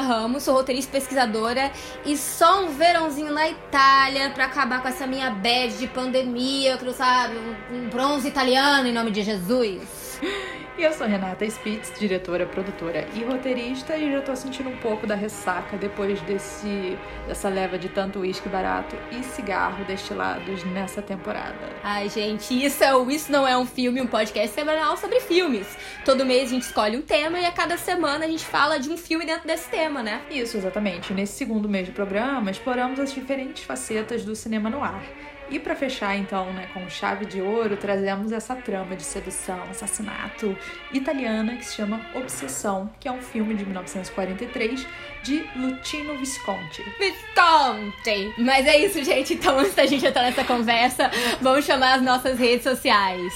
Ramos, sou roteirista pesquisadora e só um verãozinho na Itália para acabar com essa minha bad de pandemia, que sabe, um bronze italiano em nome de Jesus. E eu sou Renata Spitz, diretora, produtora e roteirista, e já tô sentindo um pouco da ressaca depois desse dessa leva de tanto uísque barato e cigarro destilados nessa temporada. Ai, gente, isso é o Isso Não É Um Filme, um podcast semanal sobre filmes. Todo mês a gente escolhe um tema e a cada semana a gente fala de um filme dentro desse tema, né? Isso, exatamente. Nesse segundo mês de programa, exploramos as diferentes facetas do cinema no ar. E para fechar então, né, com chave de ouro, trazemos essa trama de sedução, assassinato italiana que se chama Obsessão, que é um filme de 1943 de Luchino Visconti. Visconti! Mas é isso, gente. Então, antes da gente entrar nessa conversa, vamos chamar as nossas redes sociais.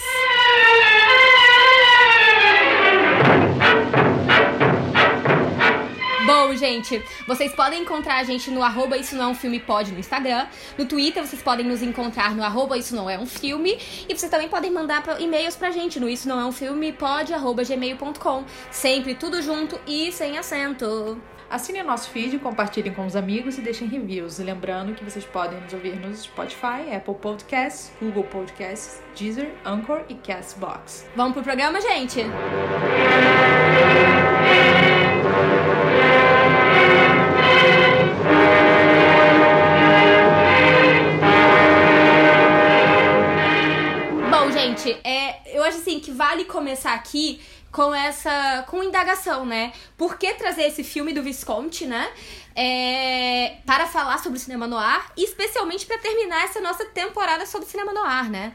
Bom, gente, vocês podem encontrar a gente no arroba Isso Não É Um Filme Pode no Instagram. No Twitter, vocês podem nos encontrar no arroba Isso Não É Um Filme. E vocês também podem mandar e-mails pra gente no Isso Não É Um Filme pode, arroba gmail.com. Sempre tudo junto e sem acento. Assinem nosso feed, compartilhem com os amigos e deixem reviews. E lembrando que vocês podem nos ouvir no Spotify, Apple Podcasts, Google Podcasts, Deezer, Anchor e Castbox. Vamos pro programa, gente? Bom, eu acho assim que vale começar aqui com essa com indagação, né? Por que trazer esse filme do Visconti, né? É, para falar sobre o cinema no ar, e especialmente para terminar essa nossa temporada sobre cinema no ar, né?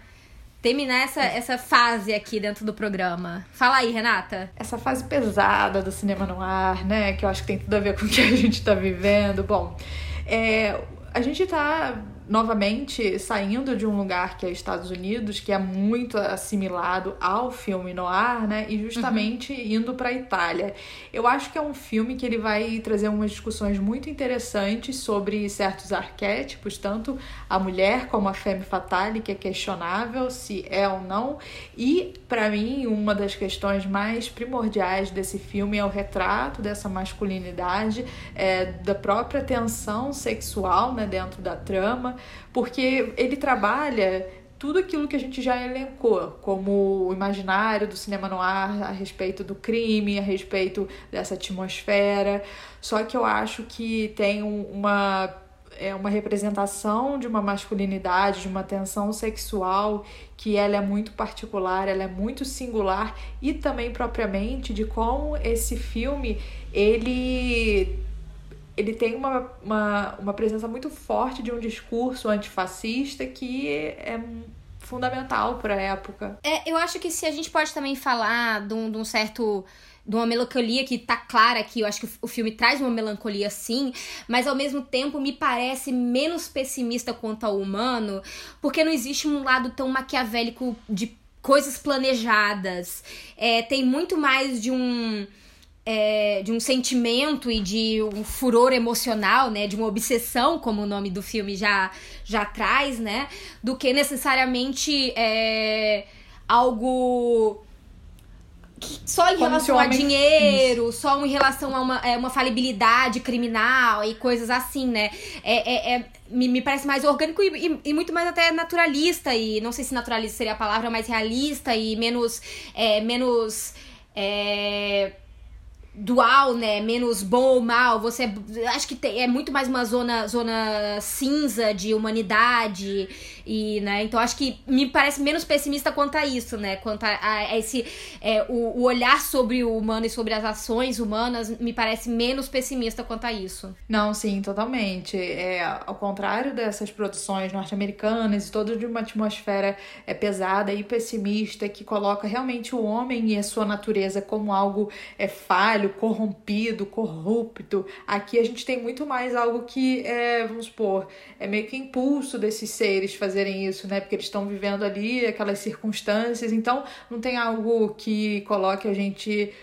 Terminar essa, essa fase aqui dentro do programa. Fala aí, Renata. Essa fase pesada do cinema no ar, né? Que eu acho que tem tudo a ver com o que a gente tá vivendo. Bom, é, a gente tá novamente saindo de um lugar que é Estados Unidos, que é muito assimilado ao filme noir, né? E justamente uhum. indo para Itália. Eu acho que é um filme que ele vai trazer umas discussões muito interessantes sobre certos arquétipos, tanto a mulher como a femme fatale, que é questionável se é ou não. E para mim, uma das questões mais primordiais desse filme é o retrato dessa masculinidade, é, da própria tensão sexual, né, dentro da trama porque ele trabalha tudo aquilo que a gente já elencou, como o imaginário do cinema no ar a respeito do crime, a respeito dessa atmosfera. Só que eu acho que tem uma é uma representação de uma masculinidade, de uma tensão sexual que ela é muito particular, ela é muito singular e também propriamente de como esse filme ele ele tem uma, uma, uma presença muito forte de um discurso antifascista que é fundamental para a época. É, eu acho que se a gente pode também falar de um, de um certo de uma melancolia que tá clara aqui, eu acho que o filme traz uma melancolia sim, mas ao mesmo tempo me parece menos pessimista quanto ao humano, porque não existe um lado tão maquiavélico de coisas planejadas. É, tem muito mais de um é, de um sentimento e de um furor emocional, né, de uma obsessão, como o nome do filme já, já traz, né, do que necessariamente é, algo só em relação a dinheiro, isso. só em relação a uma, é, uma falibilidade criminal e coisas assim, né? É, é, é me, me, parece mais orgânico e, e, e, muito mais até naturalista, e não sei se naturalista seria a palavra, mais realista e menos. É, menos é, dual, né? Menos bom ou mal. Você acho que tem, é muito mais uma zona zona cinza de humanidade e, né? Então acho que me parece menos pessimista quanto a isso, né? Quanto a, a esse é, o, o, olhar sobre o humano e sobre as ações humanas me parece menos pessimista quanto a isso. Não, sim, totalmente. É ao contrário dessas produções norte-americanas e toda de uma atmosfera é pesada e pessimista que coloca realmente o homem e a sua natureza como algo é falho corrompido, corrupto. Aqui a gente tem muito mais algo que é, vamos supor, é meio que impulso desses seres fazerem isso, né? Porque eles estão vivendo ali aquelas circunstâncias, então não tem algo que coloque a gente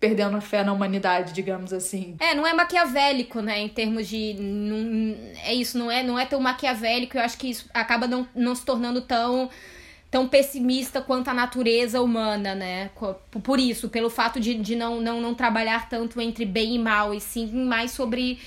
perdendo a fé na humanidade, digamos assim. É, não é maquiavélico, né, em termos de não, é isso, não é, não é tão maquiavélico, eu acho que isso acaba não, não se tornando tão tão pessimista quanto a natureza humana, né? Por isso, pelo fato de, de não, não, não trabalhar tanto entre bem e mal, e sim mais sobre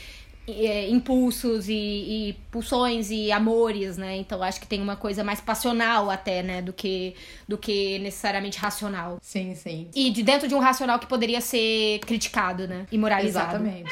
é, impulsos e, e, pulsões e amores, né? Então acho que tem uma coisa mais passional até, né? Do que, do que necessariamente racional. Sim, sim. E de dentro de um racional que poderia ser criticado, né? E moralizado. Exatamente.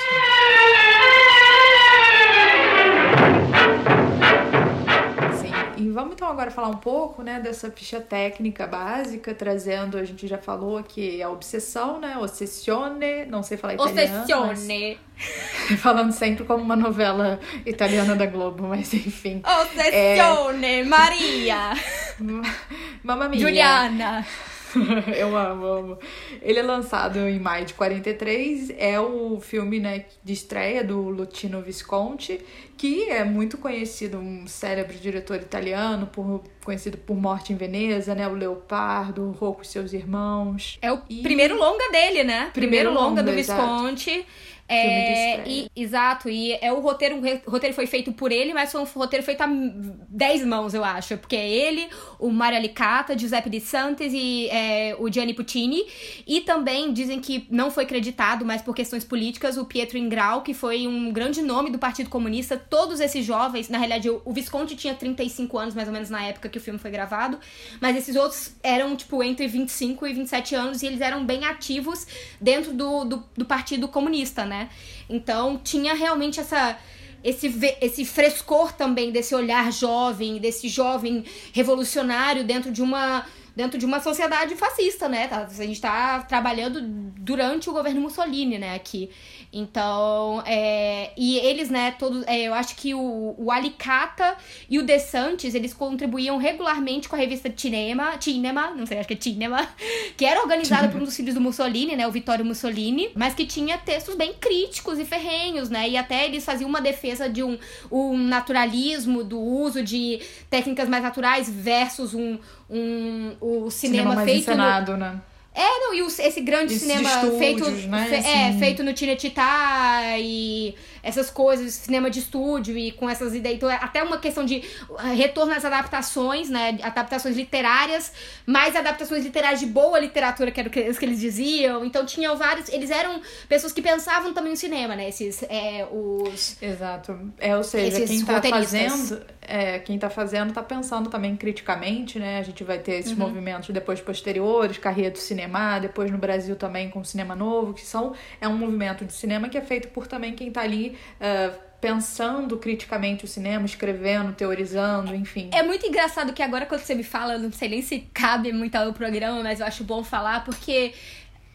E vamos então agora falar um pouco, né, dessa ficha técnica básica, trazendo, a gente já falou que é obsessão, né, ossessione, não sei falar italiano. Ossessione. Mas... Falando sempre como uma novela italiana da Globo, mas enfim. Ossessione, é... Maria. Mamma mia. Juliana. eu amo, amo. Ele é lançado em maio de 43, é o filme né, de estreia do Lutino Visconti, que é muito conhecido, um célebre diretor italiano, por, conhecido por Morte em Veneza, né? O Leopardo, o Rocco e seus irmãos. É o e... primeiro longa dele, né? Primeiro, primeiro longa, longa do Visconti. Exato. É, e, exato, e é o roteiro, o roteiro foi feito por ele, mas foi um roteiro feito a 10 mãos, eu acho. Porque é ele, o Mario Alicata, Giuseppe De Santis e é, o Gianni Puccini. E também dizem que não foi creditado, mas por questões políticas, o Pietro Ingrau, que foi um grande nome do Partido Comunista. Todos esses jovens, na realidade, o Visconti tinha 35 anos, mais ou menos, na época que o filme foi gravado. Mas esses outros eram, tipo, entre 25 e 27 anos, e eles eram bem ativos dentro do, do, do Partido Comunista, né? Né? Então tinha realmente essa esse, esse frescor também desse olhar jovem, desse jovem revolucionário dentro de uma dentro de uma sociedade fascista, né? Tá, a gente está trabalhando durante o governo Mussolini, né, aqui. Então, é, e eles, né, todos, é, eu acho que o, o Alicata e o De Santis, eles contribuíam regularmente com a revista Cinema, Cinema, não sei, acho que é Cinema, que era organizada por um dos filhos do Mussolini, né, o Vittorio Mussolini, mas que tinha textos bem críticos e ferrenhos, né, e até eles faziam uma defesa de um, um naturalismo, do uso de técnicas mais naturais versus um, um o cinema, cinema feito no, né? É, não, e esse grande Esses cinema feito. né? Fe, é, feito no Tinetitá e essas coisas, cinema de estúdio e com essas ideias. Então, é até uma questão de uh, retorno às adaptações, né? Adaptações literárias, mais adaptações literárias de boa literatura, que era o que, que eles diziam. Então tinham vários. Eles eram pessoas que pensavam também no cinema, né? Esses. É, os. Exato. É, ou seja, quem tá fazendo. É, quem tá fazendo tá pensando também criticamente, né? A gente vai ter esses uhum. movimentos depois posteriores, carreira do cinema, depois no Brasil também com o cinema novo, que são. É um movimento de cinema que é feito por também quem tá ali uh, pensando criticamente o cinema, escrevendo, teorizando, enfim. É muito engraçado que agora quando você me fala, eu não sei nem se cabe muito ao programa, mas eu acho bom falar, porque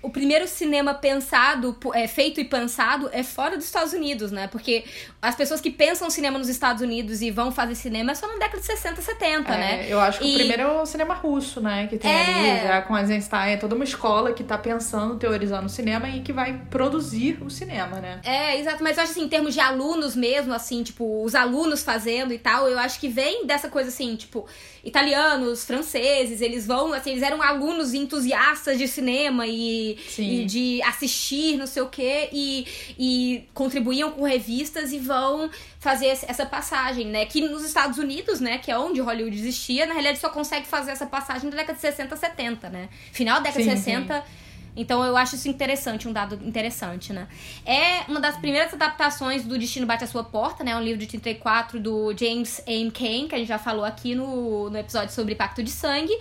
o primeiro cinema pensado, é, feito e pensado é fora dos Estados Unidos, né? Porque as pessoas que pensam cinema nos Estados Unidos e vão fazer cinema é só na década de 60, 70, é, né? Eu acho que e... o primeiro é o cinema russo, né? Que tem é... ali já com Eisenstein, é toda uma escola que tá pensando, teorizando o cinema e que vai produzir o cinema, né? É, exato. Mas eu acho assim, em termos de alunos mesmo, assim, tipo, os alunos fazendo e tal, eu acho que vem dessa coisa assim, tipo, italianos, franceses, eles vão, assim, eles eram alunos entusiastas de cinema e, e de assistir, não sei o quê, e, e contribuíam com revistas e vão fazer essa passagem, né? Que nos Estados Unidos, né, que é onde Hollywood existia, na realidade só consegue fazer essa passagem na década de 60, 70, né? Final da década sim, de 60. Sim então eu acho isso interessante, um dado interessante, né? É uma das primeiras adaptações do Destino Bate à Sua Porta, né? Um livro de 34 do James M. Cain, que a gente já falou aqui no, no episódio sobre Pacto de Sangue,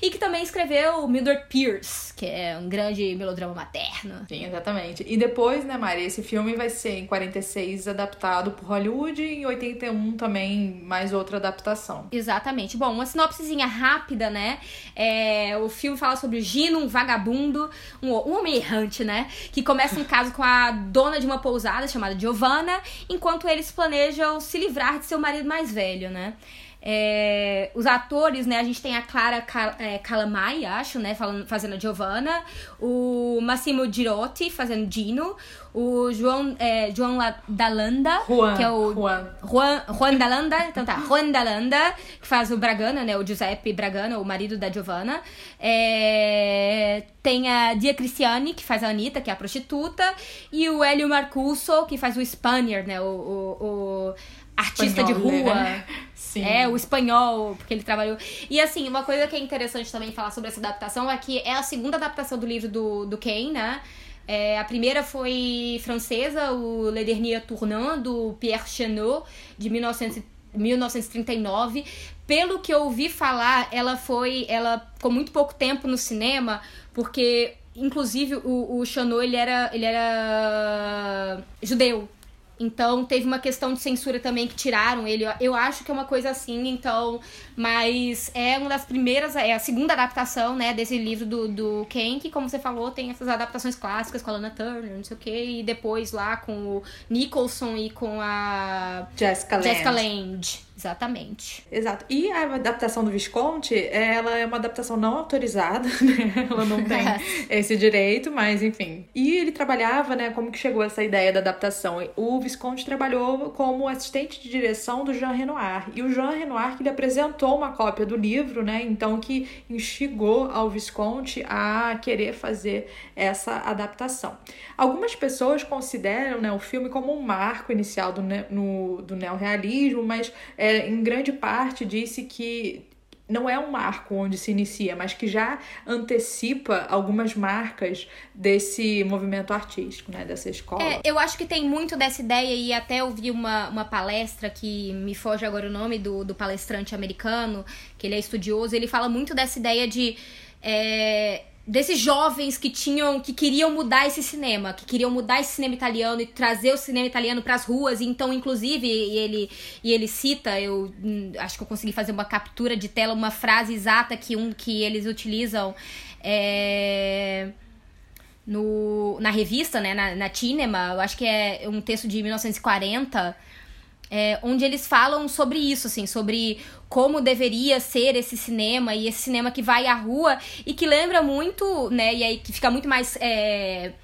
e que também escreveu Mildred Pierce, que é um grande melodrama materno. Sim, exatamente. E depois, né, Mari, esse filme vai ser em 46 adaptado por Hollywood e em 81 também mais outra adaptação. Exatamente. Bom, uma sinopsezinha rápida, né? É, o filme fala sobre o Gino, um vagabundo, um, um homem errante, né? Que começa um caso com a dona de uma pousada chamada Giovanna, enquanto eles planejam se livrar de seu marido mais velho, né? É, os atores, né? A gente tem a Clara Cal é, Calamai, acho, né? Falando, fazendo a Giovanna. O Massimo Girotti fazendo Dino. O João, é, João Dalanda, Juan, que é o... Juan. Juan, Juan Dalanda, então tá. Juan Dalanda, que faz o Bragana, né? O Giuseppe Bragana, o marido da Giovanna. É, tem a Dia Cristiani, que faz a Anitta, que é a prostituta. E o Hélio Marcuso, que faz o Spaniard, né? O, o, o artista Espanhol, de rua. né? Sim. É, o espanhol, porque ele trabalhou. E assim, uma coisa que é interessante também falar sobre essa adaptação é que é a segunda adaptação do livro do, do Kane, né? É, a primeira foi francesa, o Le Dernier Tournant, do Pierre Chenot, de 1900, 1939. Pelo que eu ouvi falar, ela foi. Ela ficou muito pouco tempo no cinema, porque, inclusive, o, o Chenot ele era, ele era judeu. Então teve uma questão de censura também que tiraram ele. Eu acho que é uma coisa assim, então. Mas é uma das primeiras, é a segunda adaptação, né, desse livro do, do Ken, que, como você falou, tem essas adaptações clássicas com a Lana Turner, não sei o quê, e depois lá com o Nicholson e com a Jessica Lange. Jessica Lange. Exatamente. Exato. E a adaptação do Visconti, ela é uma adaptação não autorizada, né? Ela não tem esse direito, mas enfim. E ele trabalhava, né? Como que chegou essa ideia da adaptação? O Visconti trabalhou como assistente de direção do Jean Renoir. E o Jean Renoir que ele apresentou uma cópia do livro, né? Então que instigou ao Visconti a querer fazer essa adaptação. Algumas pessoas consideram né, o filme como um marco inicial do, ne no, do neorrealismo, mas é, em grande parte disse que não é um marco onde se inicia, mas que já antecipa algumas marcas desse movimento artístico, né, dessa escola. É, eu acho que tem muito dessa ideia e até eu vi uma, uma palestra que me foge agora o nome do, do palestrante americano, que ele é estudioso, ele fala muito dessa ideia de é, desses jovens que tinham que queriam mudar esse cinema, que queriam mudar esse cinema italiano e trazer o cinema italiano para as ruas, então inclusive e ele e ele cita, eu hum, acho que eu consegui fazer uma captura de tela, uma frase exata que um que eles utilizam é, no, na revista, né, na, na Cinema, eu acho que é um texto de 1940, é, onde eles falam sobre isso, assim, sobre como deveria ser esse cinema e esse cinema que vai à rua e que lembra muito, né, e aí que fica muito mais é,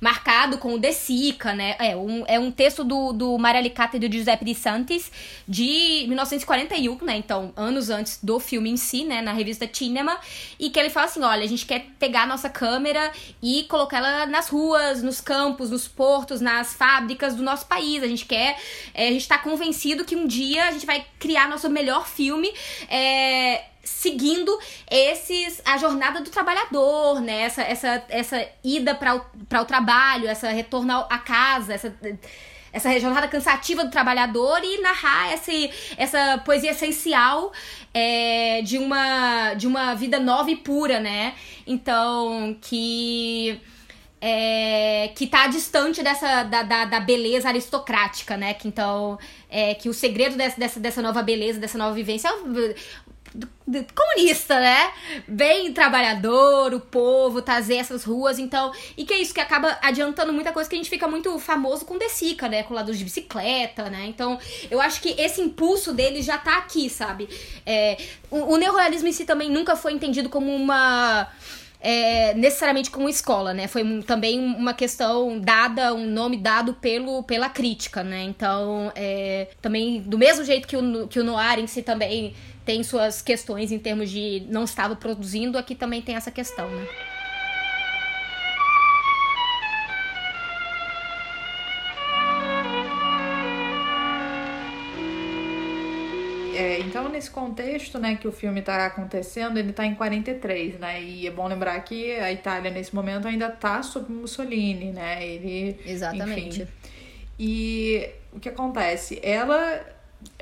marcado com o De Sica, né? É um, é um texto do, do Marialicata e do Giuseppe de Santis de 1941, né? Então, anos antes do filme em si, né? Na revista Cinema. E que ele fala assim: olha, a gente quer pegar a nossa câmera e colocar ela nas ruas, nos campos, nos portos, nas fábricas do nosso país. A gente quer. É, a gente tá convencido que um dia a gente vai criar nosso melhor filme. É, seguindo esses a jornada do trabalhador, né? Essa, essa, essa ida para o, o trabalho, essa retorno à casa, essa essa jornada cansativa do trabalhador e narrar essa, essa poesia essencial é, de, uma, de uma vida nova e pura, né? Então, que. É, que tá distante dessa da, da, da, beleza aristocrática, né? Que então é, que o segredo dessa, dessa, dessa nova beleza, dessa nova vivência comunista, né? Bem trabalhador, o povo, trazer essas ruas, então. E que é isso que acaba adiantando muita coisa que a gente fica muito famoso com Desica, né? Com o lado de bicicleta, né? Então, eu acho que esse impulso dele já tá aqui, sabe? É, o, o neorrealismo em si também nunca foi entendido como uma. É, necessariamente como escola, né? Foi também uma questão dada, um nome dado pelo, pela crítica, né? Então, é, também, do mesmo jeito que o, que o Noir em si também tem suas questões em termos de não estava produzindo, aqui também tem essa questão, né? Então, nesse contexto né, que o filme está acontecendo, ele está em 43, né? E é bom lembrar que a Itália, nesse momento, ainda está sob Mussolini, né? Ele, Exatamente. Enfim. E o que acontece? Ela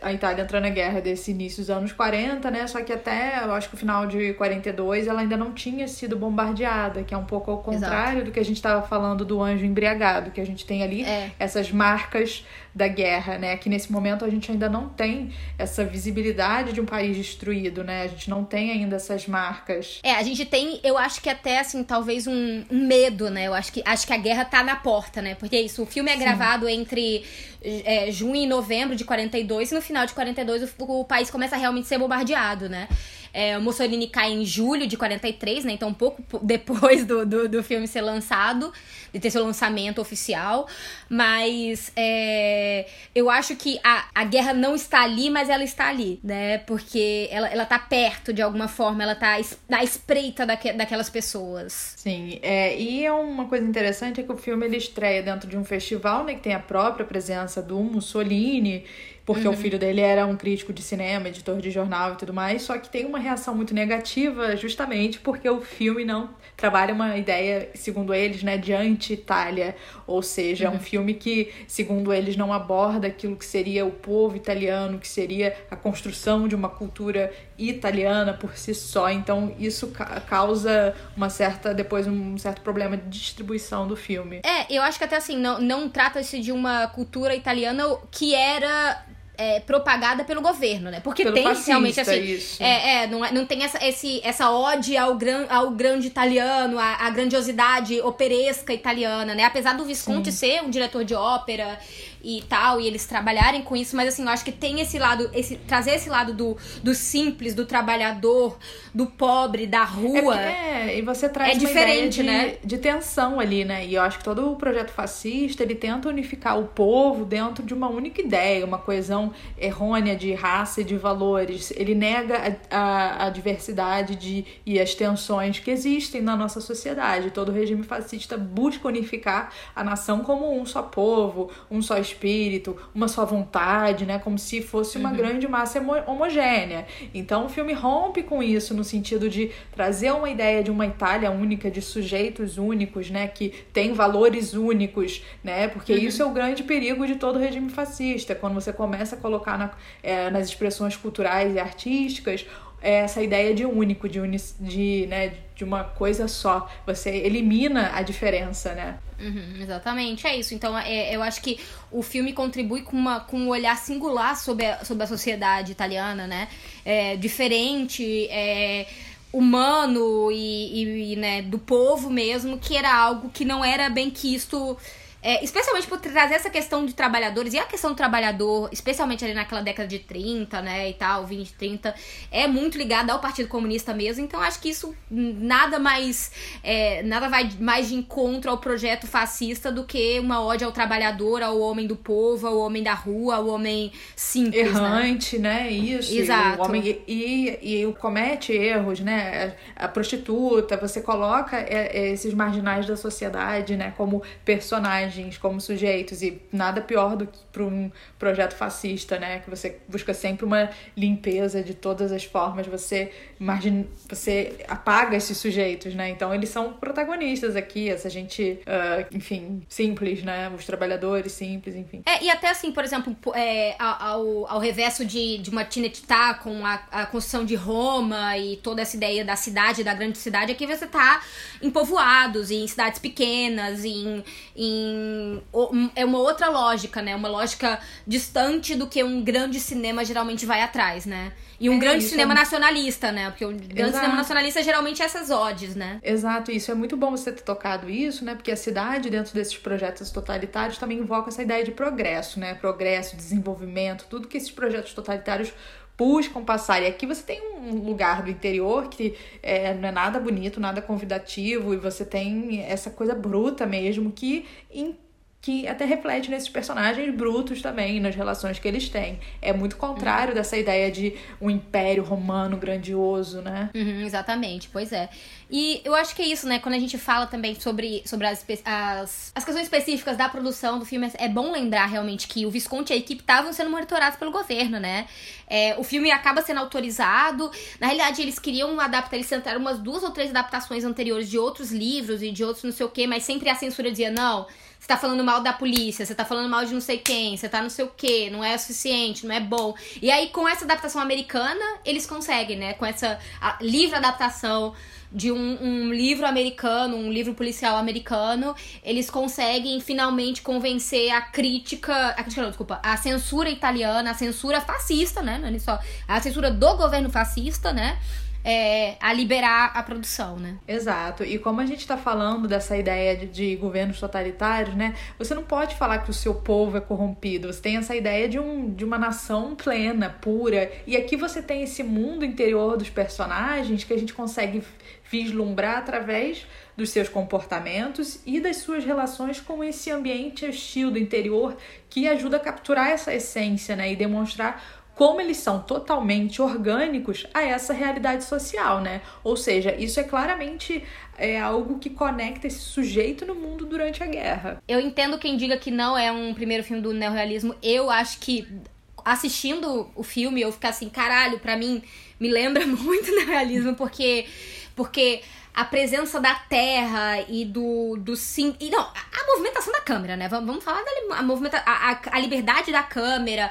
a Itália entrou na guerra desse início dos anos 40, né? Só que até, eu acho que o final de 42, ela ainda não tinha sido bombardeada, que é um pouco ao contrário Exato. do que a gente estava falando do anjo embriagado, que a gente tem ali é. essas marcas da guerra, né? Que nesse momento a gente ainda não tem essa visibilidade de um país destruído, né? A gente não tem ainda essas marcas. É, a gente tem, eu acho que até assim, talvez um, um medo, né? Eu acho que acho que a guerra tá na porta, né? Porque é isso, o filme é Sim. gravado entre é, junho e novembro de 42 42, e no final de 42 o, o país começa a realmente ser bombardeado, né? É, Mussolini cai em julho de 43, né? Então, um pouco depois do, do, do filme ser lançado, de ter seu lançamento oficial. Mas é, eu acho que a, a guerra não está ali, mas ela está ali, né? Porque ela, ela tá perto de alguma forma, ela tá na espreita daque, daquelas pessoas. Sim, é, e é uma coisa interessante é que o filme ele estreia dentro de um festival, né? Que tem a própria presença do Mussolini porque uhum. o filho dele era um crítico de cinema, editor de jornal e tudo mais, só que tem uma reação muito negativa justamente porque o filme não trabalha uma ideia, segundo eles, né, de anti-Itália, ou seja, uhum. é um uhum. filme que, segundo eles, não aborda aquilo que seria o povo italiano, que seria a construção de uma cultura italiana por si só, então isso ca causa uma certa, depois um certo problema de distribuição do filme. É, eu acho que até assim, não, não trata-se de uma cultura italiana que era é, propagada pelo governo, né? Porque pelo tem fascista, realmente assim. Isso. É, é, não, é, não tem essa, esse, essa ode ao, gran, ao grande italiano, a, a grandiosidade operesca italiana, né? Apesar do Visconti Sim. ser um diretor de ópera e tal, e eles trabalharem com isso, mas assim, eu acho que tem esse lado, esse trazer esse lado do, do simples, do trabalhador, do pobre, da rua. É, é e você traz é uma diferente, de, né? de tensão ali, né? E eu acho que todo o projeto fascista, ele tenta unificar o povo dentro de uma única ideia, uma coesão errônea de raça e de valores. Ele nega a, a, a diversidade de, e as tensões que existem na nossa sociedade. Todo regime fascista busca unificar a nação como um só povo, um só espírito espírito, uma só vontade, né? Como se fosse uma uhum. grande massa homogênea. Então o filme rompe com isso no sentido de trazer uma ideia de uma Itália única, de sujeitos únicos, né? Que tem valores únicos, né? Porque uhum. isso é o grande perigo de todo regime fascista. Quando você começa a colocar na, é, nas expressões culturais e artísticas é essa ideia de único, de, uni, de, né, de uma coisa só. Você elimina a diferença, né? Uhum, exatamente, é isso. Então, é, eu acho que o filme contribui com, uma, com um olhar singular sobre a, sobre a sociedade italiana, né? É, diferente, é, humano e, e né, do povo mesmo, que era algo que não era bem quisto é, especialmente por trazer essa questão de trabalhadores, e a questão do trabalhador, especialmente ali naquela década de 30, né, e tal, 20, 30, é muito ligada ao Partido Comunista mesmo, então acho que isso nada mais, é, nada vai mais de encontro ao projeto fascista do que uma ode ao trabalhador, ao homem do povo, ao homem da rua, ao homem simples, né? Errante, né, né? isso. Exato. O homem, e, e, e comete erros, né, a prostituta, você coloca é, é, esses marginais da sociedade, né, como personagens personagens, como sujeitos, e nada pior do que para um projeto fascista, né? Que você busca sempre uma limpeza de todas as formas, você imagina, você apaga esses sujeitos, né? Então eles são protagonistas aqui, essa gente, uh, enfim, simples, né? Os trabalhadores simples, enfim. É, e até assim, por exemplo, é, ao, ao reverso de, de uma Tinetitá com a, a construção de Roma e toda essa ideia da cidade, da grande cidade, aqui você tá em povoados, em cidades pequenas, em, em é uma outra lógica, né? Uma lógica distante do que um grande cinema geralmente vai atrás, né? E um é, grande cinema é... nacionalista, né? Porque o grande Exato. cinema nacionalista é geralmente essas odes, né? Exato, isso é muito bom você ter tocado isso, né? Porque a cidade, dentro desses projetos totalitários, também invoca essa ideia de progresso, né? Progresso, desenvolvimento, tudo que esses projetos totalitários buscam passar. E aqui você tem um lugar do interior que é, não é nada bonito, nada convidativo, e você tem essa coisa bruta mesmo que que até reflete nesses personagens brutos também, nas relações que eles têm. É muito contrário uhum. dessa ideia de um império romano grandioso, né? Uhum, exatamente, pois é. E eu acho que é isso, né? Quando a gente fala também sobre, sobre as, as, as questões específicas da produção do filme, é bom lembrar realmente que o Visconti e a equipe estavam sendo monitorados pelo governo, né? É, o filme acaba sendo autorizado. Na realidade, eles queriam adaptar, eles tentaram umas duas ou três adaptações anteriores de outros livros e de outros não sei o quê, mas sempre a censura dizia, não você tá falando mal da polícia, você tá falando mal de não sei quem, você tá não sei o que, não é suficiente, não é bom. E aí, com essa adaptação americana, eles conseguem, né? Com essa livre adaptação de um, um, livro americano, um livro policial americano, eles conseguem finalmente convencer a crítica, a crítica não, desculpa, a censura italiana, a censura fascista, né? Não é só a censura do governo fascista, né? É, a liberar a produção, né? Exato. E como a gente está falando dessa ideia de, de, governos totalitários, né? Você não pode falar que o seu povo é corrompido. Você tem essa ideia de, um, de uma nação plena, pura. E aqui você tem esse mundo interior dos personagens que a gente consegue vislumbrar através dos seus comportamentos e das suas relações com esse ambiente hostil do interior que ajuda a capturar essa essência, né? E demonstrar como eles são totalmente orgânicos a essa realidade social, né? Ou seja, isso é claramente é algo que conecta esse sujeito no mundo durante a guerra. Eu entendo quem diga que não é um primeiro filme do neorrealismo. Eu acho que assistindo o filme eu ficar assim, caralho, para mim me lembra muito neorrealismo porque porque a presença da terra e do, do sim. E não, a, movimentação da câmera, né? Vamos, vamos falar da a, movimenta, a, a, a liberdade da câmera,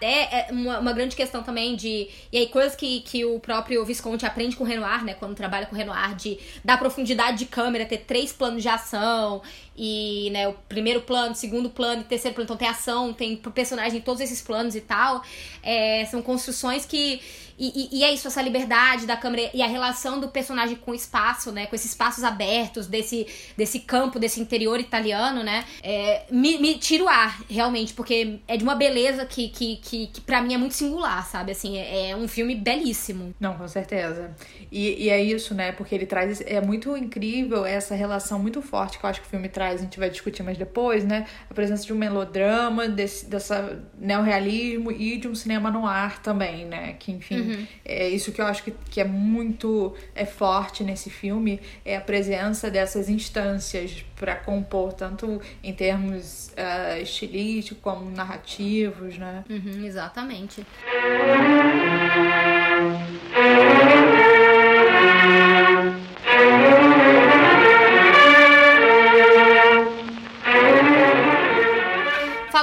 até é uma, uma, grande questão também de. E aí, coisas que, que o próprio Visconti aprende com o Renoir, né? Quando trabalha com o Renoir, de dar profundidade de câmera, ter três planos de ação. E, né, o primeiro plano, segundo plano e terceiro plano. Então tem ação, tem personagem em todos esses planos e tal. É, são construções que e, e, e, é isso, essa liberdade da câmera e a relação do personagem com o espaço, né? Com esses espaços abertos desse, desse campo, desse interior italiano, né? É, me, me tira o ar, realmente, porque é de uma beleza que, que, que, que para mim é muito singular, sabe? Assim, é, é, um filme belíssimo. Não, com certeza. E, e é isso, né? Porque ele traz. É muito incrível essa relação muito forte que eu acho que o filme traz, a gente vai discutir mais depois, né? A presença de um melodrama, desse, dessa neorrealismo e de um cinema no ar também, né? Que, enfim. Uhum Uhum. É isso que eu acho que, que é muito é forte nesse filme é a presença dessas instâncias para compor tanto em termos uh, estilísticos como narrativos, né? Uhum, exatamente.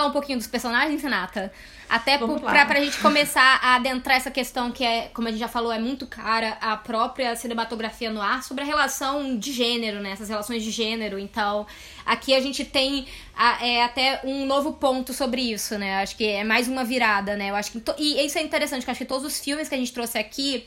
Falar um pouquinho dos personagens, Renata. Até para pra, gente começar a adentrar essa questão que é, como a gente já falou, é muito cara, a própria cinematografia no ar, sobre a relação de gênero, né? Essas relações de gênero. Então, aqui a gente tem a, é, até um novo ponto sobre isso, né? Acho que é mais uma virada, né? Eu acho que. E isso é interessante, que acho que todos os filmes que a gente trouxe aqui.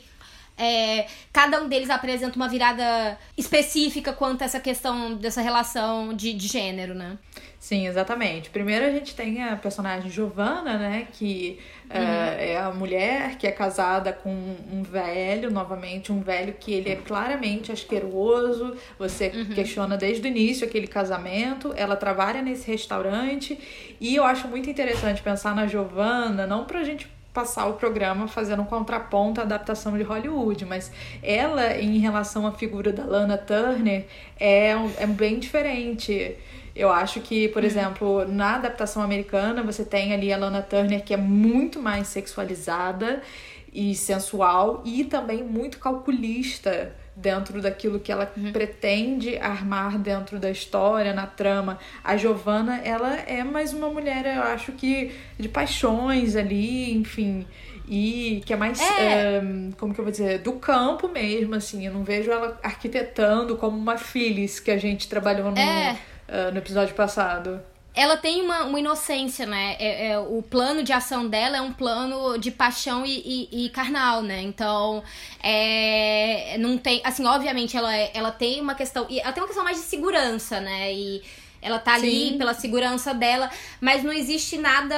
É, cada um deles apresenta uma virada específica quanto a essa questão dessa relação de, de gênero, né? Sim, exatamente. Primeiro a gente tem a personagem Giovanna, né? Que uhum. é, é a mulher que é casada com um velho, novamente, um velho que ele é claramente asqueroso. Você uhum. questiona desde o início aquele casamento. Ela trabalha nesse restaurante. E eu acho muito interessante pensar na Giovanna, não pra gente passar o programa fazendo um contraponto à adaptação de Hollywood, mas ela, em relação à figura da Lana Turner, é, é bem diferente. Eu acho que, por uhum. exemplo, na adaptação americana, você tem ali a Lana Turner, que é muito mais sexualizada e sensual e também muito calculista dentro daquilo que ela uhum. pretende armar dentro da história, na trama. A Giovanna, ela é mais uma mulher, eu acho que de paixões ali, enfim, e que é mais, é. Como que eu vou dizer, do campo mesmo, assim. Eu não vejo ela arquitetando como uma Phyllis que a gente trabalhou no, é. uh, no episódio passado ela tem uma, uma inocência, né? É, é, o plano de ação dela é um plano de paixão e, e, e carnal, né? Então, é, não tem. Assim, obviamente, ela, é, ela tem uma questão. E ela tem uma questão mais de segurança, né? E ela tá ali Sim. pela segurança dela, mas não existe nada.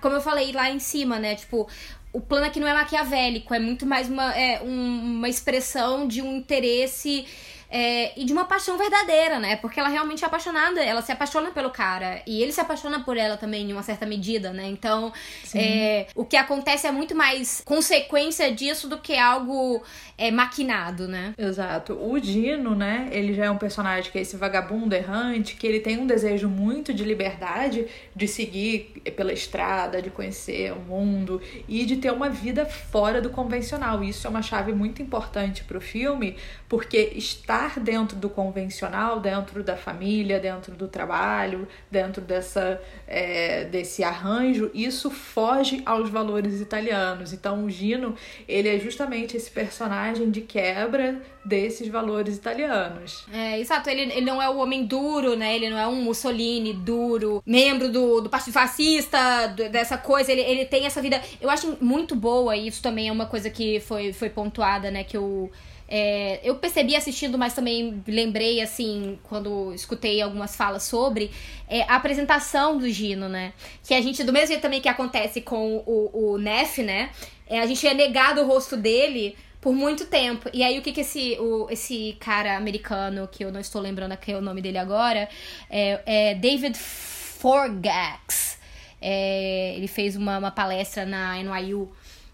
Como eu falei lá em cima, né? Tipo, o plano aqui não é maquiavélico, é muito mais uma, é, um, uma expressão de um interesse é, e de uma paixão verdadeira, né? Porque ela realmente é apaixonada, ela se apaixona pelo cara. E ele se apaixona por ela também, em uma certa medida, né? Então, é, o que acontece é muito mais consequência disso do que algo é, maquinado, né? Exato. O Dino, né? Ele já é um personagem que é esse vagabundo errante, que ele tem um desejo muito de liberdade, de seguir pela estrada, de conhecer o mundo e de ter uma vida fora do convencional. Isso é uma chave muito importante pro filme, porque está estar dentro do convencional, dentro da família, dentro do trabalho, dentro dessa, é, desse arranjo, isso foge aos valores italianos. Então o Gino, ele é justamente esse personagem de quebra desses valores italianos. É, exato, ele, ele não é o homem duro, né? Ele não é um Mussolini duro, membro do, do Partido Fascista, do, dessa coisa. Ele, ele tem essa vida. Eu acho muito boa, e isso também é uma coisa que foi, foi pontuada, né? Que eu. É, eu percebi assistindo, mas também lembrei, assim, quando escutei algumas falas sobre é, a apresentação do Gino, né? Que a gente, do mesmo jeito também que acontece com o, o Neff, né? É, a gente é negado o rosto dele por muito tempo. E aí, o que que esse, o, esse cara americano, que eu não estou lembrando aqui o nome dele agora, é, é David Forgax. É, ele fez uma, uma palestra na NYU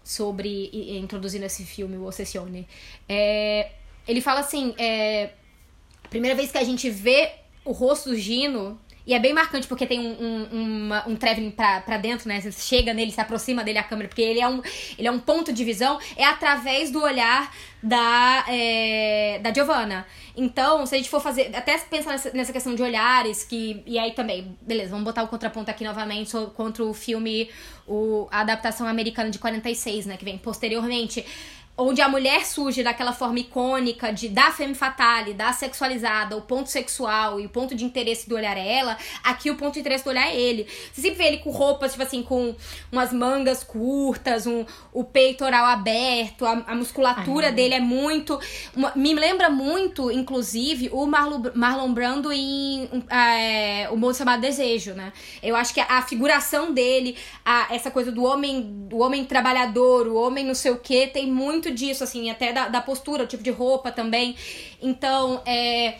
sobre introduzindo esse filme, o Ossessione. É, ele fala assim, é, primeira vez que a gente vê o rosto do Gino e é bem marcante porque tem um, um, uma, um traveling pra, pra dentro, né? Você chega nele, se aproxima dele a câmera, porque ele é um, ele é um ponto de visão, é através do olhar da, é, da Giovanna. Então, se a gente for fazer, até pensar nessa, nessa, questão de olhares, que. E aí também, beleza, vamos botar o contraponto aqui novamente contra o filme, o, a adaptação americana de 46, né? Que vem posteriormente onde a mulher surge daquela forma icônica de da femme fatale, da sexualizada, o ponto sexual e o ponto de interesse do olhar é ela, aqui o ponto de interesse do olhar é ele. Você sempre vê ele com roupas, tipo assim, com umas mangas curtas, um, o peitoral aberto, a, a musculatura Ai, dele é muito. Uma, me lembra muito, inclusive, o Marlon, Marlon Brando em é, O Mundo Chamado Desejo, né? Eu acho que a, a figuração dele, a, essa coisa do homem, do homem trabalhador, o homem não sei o que, tem muito muito disso, assim, até da, da postura, o tipo de roupa também. Então, é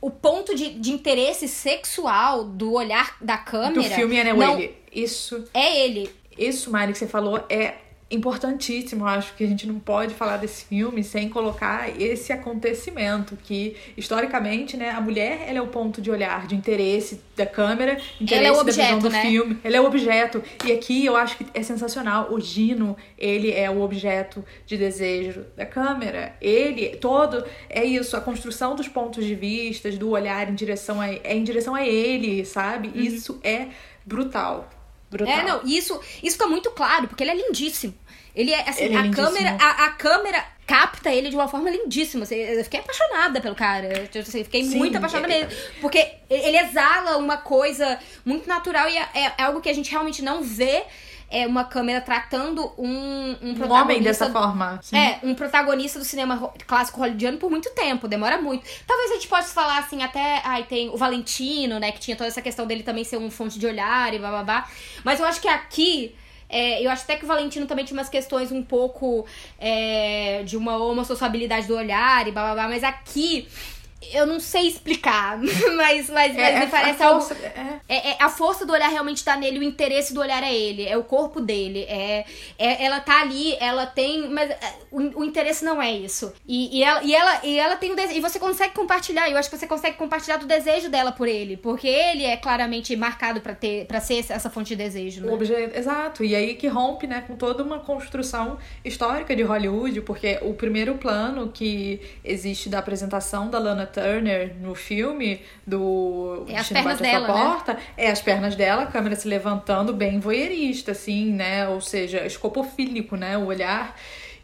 o ponto de, de interesse sexual do olhar da câmera. Do filme é né, não, ele. Isso. É ele. Isso, Mari, que você falou, é importantíssimo. Acho que a gente não pode falar desse filme sem colocar esse acontecimento que historicamente, né, a mulher ela é o ponto de olhar, de interesse da câmera, interesse ela é o objeto, da visão do né? filme. Ela é o objeto. E aqui eu acho que é sensacional. O Gino, ele é o objeto de desejo da câmera. Ele todo é isso, a construção dos pontos de vista, do olhar em direção a é em direção a ele, sabe? Uhum. Isso é brutal. Brutal. É, não, isso, isso tá muito claro, porque ele é lindíssimo. Ele é, assim, ele é a câmera, a, a, câmera capta ele de uma forma lindíssima. Eu fiquei apaixonada pelo cara. Eu fiquei Sim, muito apaixonada é... mesmo. Porque ele exala uma coisa muito natural e é, é, algo que a gente realmente não vê é uma câmera tratando um, um protagonista. Um homem dessa forma. Sim. É, um protagonista do cinema clássico hollywoodiano por muito tempo, demora muito. Talvez a gente possa falar assim, até. Ai, tem o Valentino, né? Que tinha toda essa questão dele também ser um fonte de olhar e blá blá blá. Mas eu acho que aqui é, eu acho até que o Valentino também tinha umas questões um pouco é, de uma homossexualidade do olhar e blá blá blá, mas aqui eu não sei explicar, mas, mas, é, me parece a força, algo. É. é. É, a força do olhar realmente tá nele, o interesse do olhar é ele, é o corpo dele. É, é ela tá ali, ela tem. Mas é, o, o interesse não é isso. E, e, ela, e, ela, e ela tem o desejo. E você consegue compartilhar, eu acho que você consegue compartilhar do desejo dela por ele. Porque ele é claramente marcado para ter para ser essa fonte de desejo. Né? O objeto, exato. E aí que rompe, né, com toda uma construção histórica de Hollywood, porque o primeiro plano que existe da apresentação da Lana Turner no filme do é as pernas dela, né? porta, né? é as pernas dela, a câmera se levantando bem voyeurista, assim, né? Ou seja, escopofílico, né? O olhar.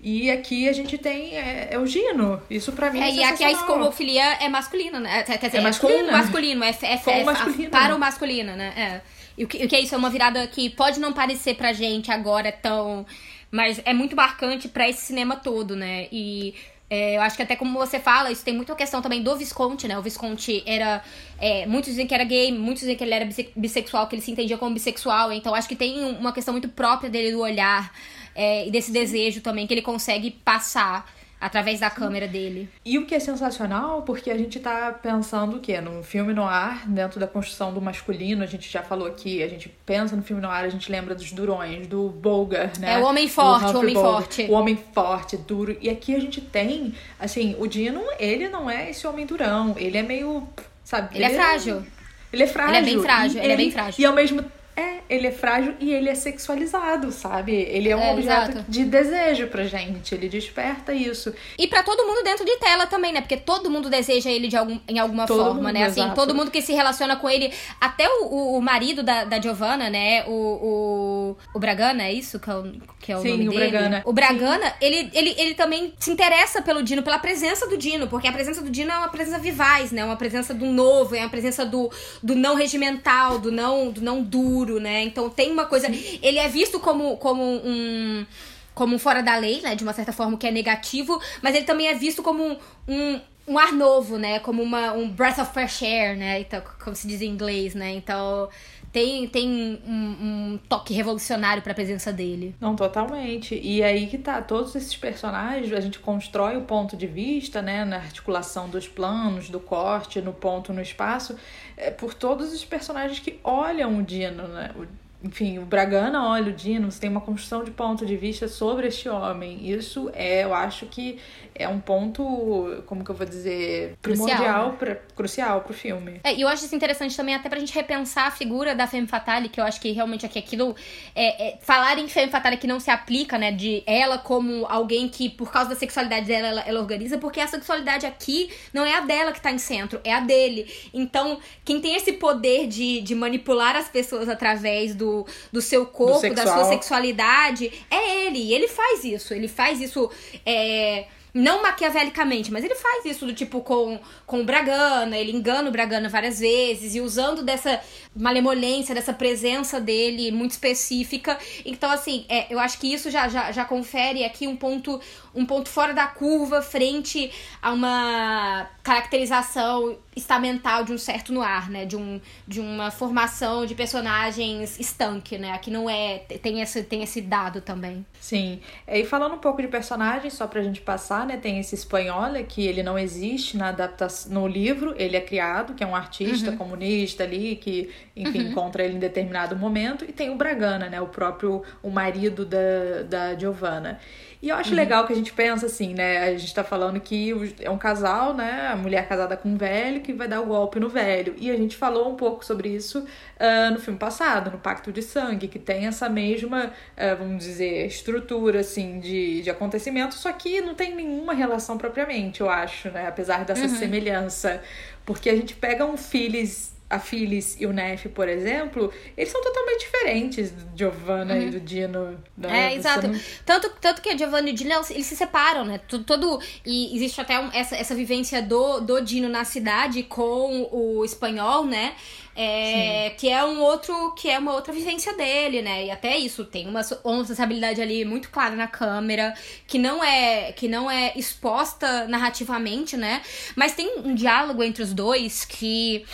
E aqui a gente tem é, é o Gino. Isso para mim é, é E aqui a escopofilia é masculina, né? Quer dizer, é, masculina. com masculino, é, é, é masculino. para o masculino, né? É. E o que, o que é isso? É uma virada que pode não parecer pra gente agora tão. Mas é muito marcante para esse cinema todo, né? E é, eu acho que até como você fala, isso tem muita questão também do Visconti, né? O Visconti era. É, muitos dizem que era gay, muitos dizem que ele era bissexual, que ele se entendia como bissexual. Então acho que tem uma questão muito própria dele do olhar é, e desse desejo também que ele consegue passar através da câmera dele. E o que é sensacional, porque a gente tá pensando o quê? Num filme no ar, dentro da construção do masculino, a gente já falou aqui, a gente pensa no filme no ar, a gente lembra dos durões, do Bolgar, né? É o homem forte, o homem forte. O homem forte, duro. E aqui a gente tem, assim, o Dino, ele não é esse homem durão, ele é meio, sabe? Ele, é ele é frágil. Ele é frágil. Ele é bem frágil, ele, ele é bem frágil. E ao mesmo É, ele é frágil e ele é sexualizado, sabe? Ele é um É, objeto exato. de desejo pra gente, ele desperta isso. E pra todo mundo dentro de tela também, né? Porque todo mundo deseja ele de algum, em alguma Todo forma, mundo, né? Assim, exato. todo mundo que se relaciona com ele, até o, o, o marido da, da Giovanna, né? O, o, o Bragana, é isso que é o, que é o Sim, nome o dele? Bragana. O Bragana, ele, ele, ele também se interessa pelo Dino, pela presença do Dino, porque a presença do Dino é uma presença vivaz, né? Uma presença do novo, é uma presença do, do não regimental, do não, do não duro, né? Então tem uma coisa. Ele é visto como, como um como um fora da lei, né? De uma certa forma, que é negativo, mas ele também é visto como um, um, um ar novo, né? Como uma, um breath of fresh air, né? Então, como se diz em inglês, né? Então tem, tem um, um toque revolucionário pra presença dele. Não, totalmente. E aí que tá, todos esses personagens, a gente constrói o ponto de vista, né, na articulação dos planos, do corte, no ponto, no espaço, é, por todos os personagens que olham o Dino, né? O- enfim, o Bragana olha o Dino, você tem uma construção de ponto de vista sobre este homem. Isso é, eu acho que é um ponto, como que eu vou dizer, Crucial, primordial, né? pra, crucial pro filme. É, e eu acho isso interessante também, até pra gente repensar a figura da Femme Fatale, que eu acho que realmente aqui aquilo. É, é, falar em Femme Fatale que não se aplica, né? De ela como alguém que, por causa da sexualidade dela, ela, ela organiza, porque a sexualidade aqui não é a dela que tá em centro, é a dele. Então, quem tem esse poder de, de manipular as pessoas através do, do seu corpo, da sexual. sua sexualidade, é ele. E ele faz isso. Ele faz isso. É, não maquiavelicamente, mas ele faz isso do tipo com, com o Bragana, ele engana o Bragana várias vezes e usando dessa malemolência, dessa presença dele muito específica. Então, assim, é, eu acho que isso já, já, já confere aqui um ponto, um ponto fora da curva frente a uma caracterização estamental de um certo noir, né? De, um, de uma formação de personagens estanque, né? Aqui não é. Tem esse, tem esse dado também. Sim. E falando um pouco de personagens, só pra gente passar, né? Tem esse espanhola que ele não existe na adaptação no livro, ele é criado, que é um artista comunista ali, que, enfim, encontra ele em determinado momento, e tem o Bragana, né? O próprio o marido da, da Giovanna. E eu acho legal que a gente pensa assim, né? A gente tá falando que é um casal, né? A mulher casada com um velho que vai dar o golpe no velho. E a gente falou um pouco sobre isso ah, no filme passado, no Pacto de Sangue, que tem essa mesma, ah, vamos dizer, estrutura, assim, de, de acontecimento, só que não tem nenhuma relação propriamente, eu acho, né? Apesar dessa semelhança. Porque a gente pega um Phyllis a Phyllis e o Neff, por exemplo, eles são totalmente diferentes do Giovanna e do Dino. né? É, exato. não- Tanto, tanto que a Giovanni e o Dino, eles, se separam, né? Todo, todo- e existe até um- essa, essa vivência do, do Dino na cidade com o espanhol, né? É, que é um outro, que é uma outra vivência dele, né? E até isso tem uma, sensibilidade ali muito clara na câmera, que não é que não é exposta narrativamente, né? Mas tem um diálogo entre os dois que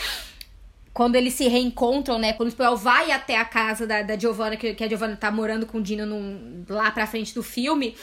quando eles se reencontram, né? Quando o espanhol vai até a casa da, da Giovanna, que, que a Giovanna tá morando com o Dino num- lá pra frente do filme.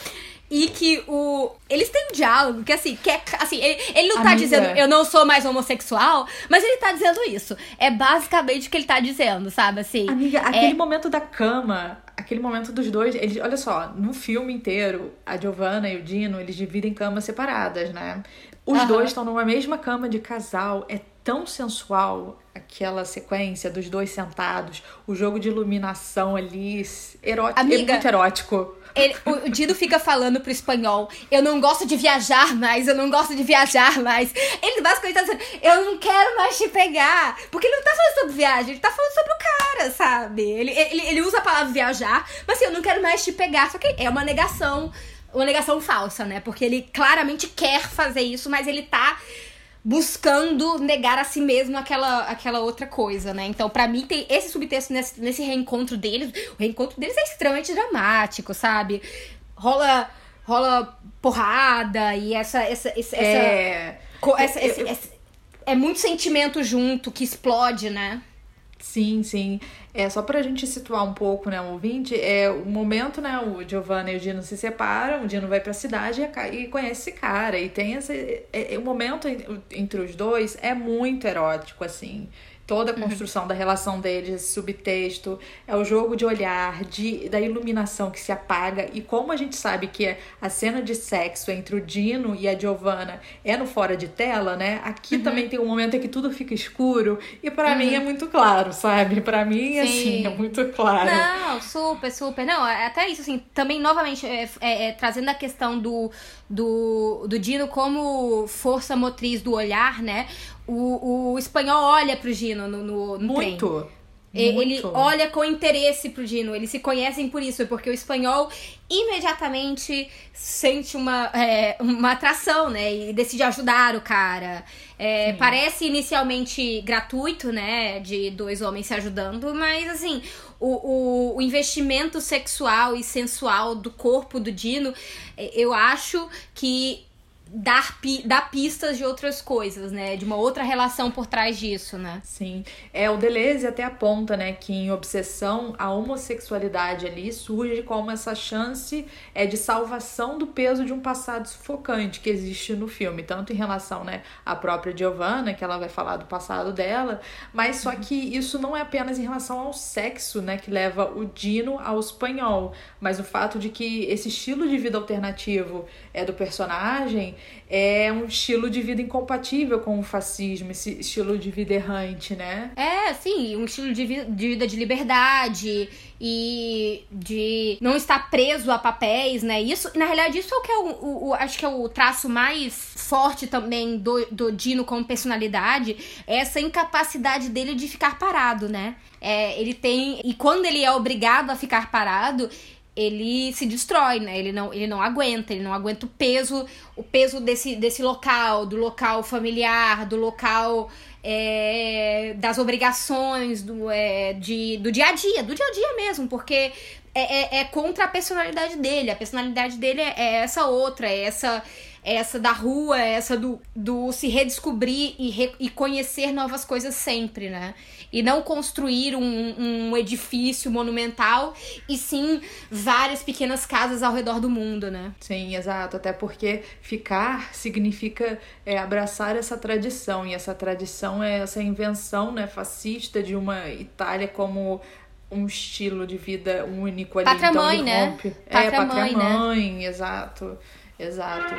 E que o. Eles têm um diálogo que, assim, que é, assim ele, ele não tá Amiga. dizendo eu não sou mais homossexual, mas ele tá dizendo isso. É basicamente o que ele tá dizendo, sabe? Assim. Amiga, aquele momento da cama, aquele momento dos dois, eles, olha só, no filme inteiro, a Giovanna e o Dino, eles dividem camas separadas, né? Os Aham. dois estão numa mesma cama de casal, é tão sensual aquela sequência dos dois sentados, o jogo de iluminação ali, erótico, é Amiga, muito erótico. Ele- o, o Dino fica falando pro espanhol: Eu não gosto de viajar mais, eu não gosto de viajar mais. Ele basicamente tá dizendo: Eu não quero mais te pegar. Porque ele não tá falando sobre viagem, ele tá falando sobre o cara, sabe? Ele, ele, ele usa a palavra viajar, mas assim, eu não quero mais te pegar. Só que é uma negação, uma negação falsa, né? Porque ele claramente quer fazer isso, mas ele tá buscando negar a si mesmo aquela, aquela outra coisa, né? Então, pra mim, tem esse subtexto nesse, nesse reencontro deles. O reencontro deles é extremamente dramático, sabe? Rola, rola porrada e essa. essa, essa, É. essa- esse- esse- é muito sentimento junto que explode, né? Sim, sim. É só pra gente situar um pouco, né, o ouvinte, é o momento, né, o Giovanna e o Dino se separam, o Dino vai pra cidade e, e conhece esse cara. E tem esse. É, é- o momento en- entre os dois é muito erótico, assim. Toda a construção uhum. da relação deles, esse subtexto, é o jogo de olhar, de, da iluminação que se apaga. E como a gente sabe que a cena de sexo entre o Dino e a Giovanna é no fora de tela, né? Aqui uhum. também tem um momento em que tudo fica escuro. E para uhum. mim é muito claro, sabe? para mim, Sim. assim, é muito claro. Não, super, super. Não, é até isso, assim, também, novamente, é, é, é, trazendo a questão do, do, do Dino como força motriz do olhar, né? O, o espanhol olha pro Gino no, no, no Muito. Trem. Ele olha com interesse pro Dino, eles se conhecem por isso, porque o espanhol imediatamente sente uma, é, uma atração, né? E decide ajudar o cara. É, parece inicialmente gratuito, né? De dois homens se ajudando, mas assim, o, o, o, investimento sexual e sensual do corpo do Dino, é, eu acho que dar, pi dar pistas de outras coisas, né? De uma outra relação por trás disso, né? Sim. É, o Deleuze até aponta, né, que em obsessão a homossexualidade ali surge como essa chance é de salvação do peso de um passado sufocante que existe no filme, tanto em relação, né, à própria Giovanna, que ela vai falar do passado dela, mas só que isso não é apenas em relação ao sexo, né, que leva o Dino ao espanhol, mas o fato de que esse estilo de vida alternativo é do personagem é um estilo de vida incompatível com o fascismo, esse estilo de vida errante, né? É, sim, um estilo de, vi de vida de liberdade e de não estar preso a papéis, né? Isso, na realidade, isso é o que é o, o, o acho que é o traço mais forte também do, do Dino como personalidade, é essa incapacidade dele de ficar parado, né? É, ele tem. E quando ele é obrigado a ficar parado, ele se destrói, né? Ele não, ele não aguenta, ele não aguenta o peso, o peso desse, desse local, do local familiar, do local é, das obrigações, do, é, de, do dia a dia, do dia a dia mesmo, porque é, é, é contra a personalidade dele. A personalidade dele é, é essa outra, é essa essa da rua, essa do, do se redescobrir e, re, e conhecer novas coisas sempre, né? E não construir um, um edifício monumental, e sim várias pequenas casas ao redor do mundo, né? Sim, exato. Até porque ficar significa é, abraçar essa tradição, e essa tradição é essa invenção né, fascista de uma Itália como um estilo de vida único ali. Pátria então, mãe, né? Rompe. Pátria é, pátria mãe, mãe né? exato. Exato.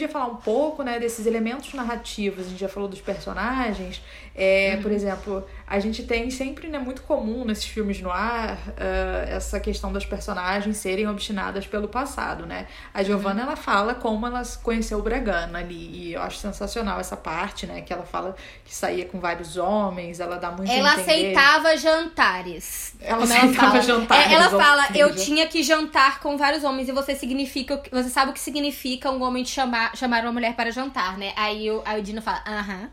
Podia falar um pouco, né, desses elementos narrativos. A gente já falou dos personagens. É, uhum. Por exemplo, a gente tem sempre, né, muito comum nesses filmes no ar uh, essa questão das personagens serem obstinadas pelo passado, né? A Giovanna, uhum. ela fala como ela conheceu o Bragana ali. E eu acho sensacional essa parte, né? Que ela fala que saía com vários homens, ela dá muito Ela aceitava jantares. Ela aceitava ela jantares. É, ela fala, eu tinha que jantar com vários homens e você significa, você sabe o que significa um homem te chamar chamar, uma mulher para jantar, né? Aí o, aí o Dino fala, aham.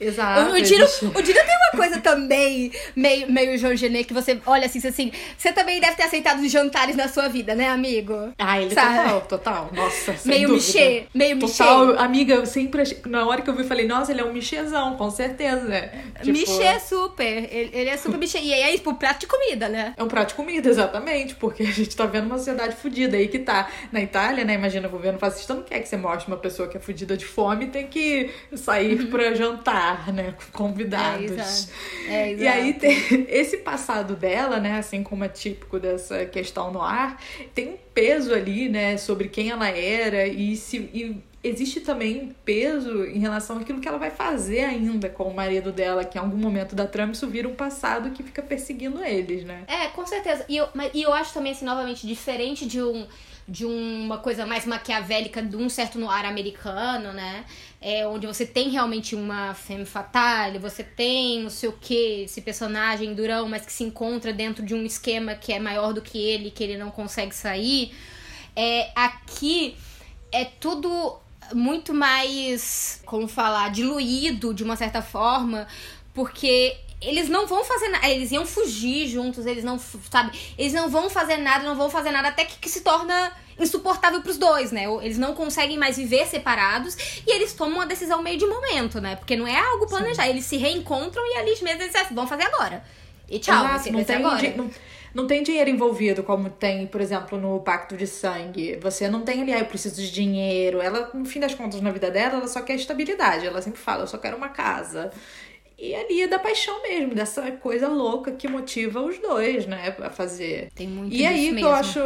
Exato. O, Dino, o Dino tem uma coisa também meio, meio João Genet que você olha assim, assim, você também deve ter aceitado os jantares na sua vida, né, amigo? Ah, ele Sabe? total, total. Nossa, sem Meio dúvida. michê, meio total, michê. Amiga, eu sempre achei, na hora que eu vi, falei, nossa, ele é um michêzão, com certeza. Tipo... Michê super, ele, ele é super michê. E aí é, tipo, prato de comida, né? É um prato de comida, exatamente, porque a gente tá vendo uma sociedade fodida aí que tá na Itália, né, imagina o governo fascista não quer que você mostre uma pessoa que é fodida de fome e tem que sair uhum. pra jantar, né, convidados. É, é, e aí tem esse passado dela, né, assim como é típico dessa questão no ar, tem um peso ali, né, sobre quem ela era e se e existe também peso em relação àquilo que ela vai fazer ainda com o marido dela, que em algum momento da trama isso vira um passado que fica perseguindo eles, né? É, com certeza. E eu, e eu acho também, assim, novamente, diferente de um de uma coisa mais maquiavélica de um certo noir americano, né? É, onde você tem realmente uma femme fatale, você tem não sei o que, esse personagem durão, mas que se encontra dentro de um esquema que é maior do que ele, que ele não consegue sair. É, aqui é tudo muito mais, como falar, diluído de uma certa forma, porque eles não vão fazer nada. Eles iam fugir juntos, eles não, sabe? Eles não vão fazer nada, não vão fazer nada até que, que se torna insuportável pros dois, né? Eles não conseguem mais viver separados e eles tomam uma decisão meio de momento, né? Porque não é algo planejado. Eles se reencontram e ali mesmo eles dizem vamos fazer agora. E tchau, Exato, não tem, agora. di- não, não tem dinheiro envolvido, como tem, por exemplo, no Pacto de Sangue. Você não tem ali, ah, eu preciso de dinheiro. Ela, no fim das contas, na vida dela, ela só quer estabilidade. Ela sempre fala, eu só quero uma casa. E ali é da paixão mesmo, dessa coisa louca que motiva os dois, né, a fazer. Tem muito E aí disso que mesmo. eu acho.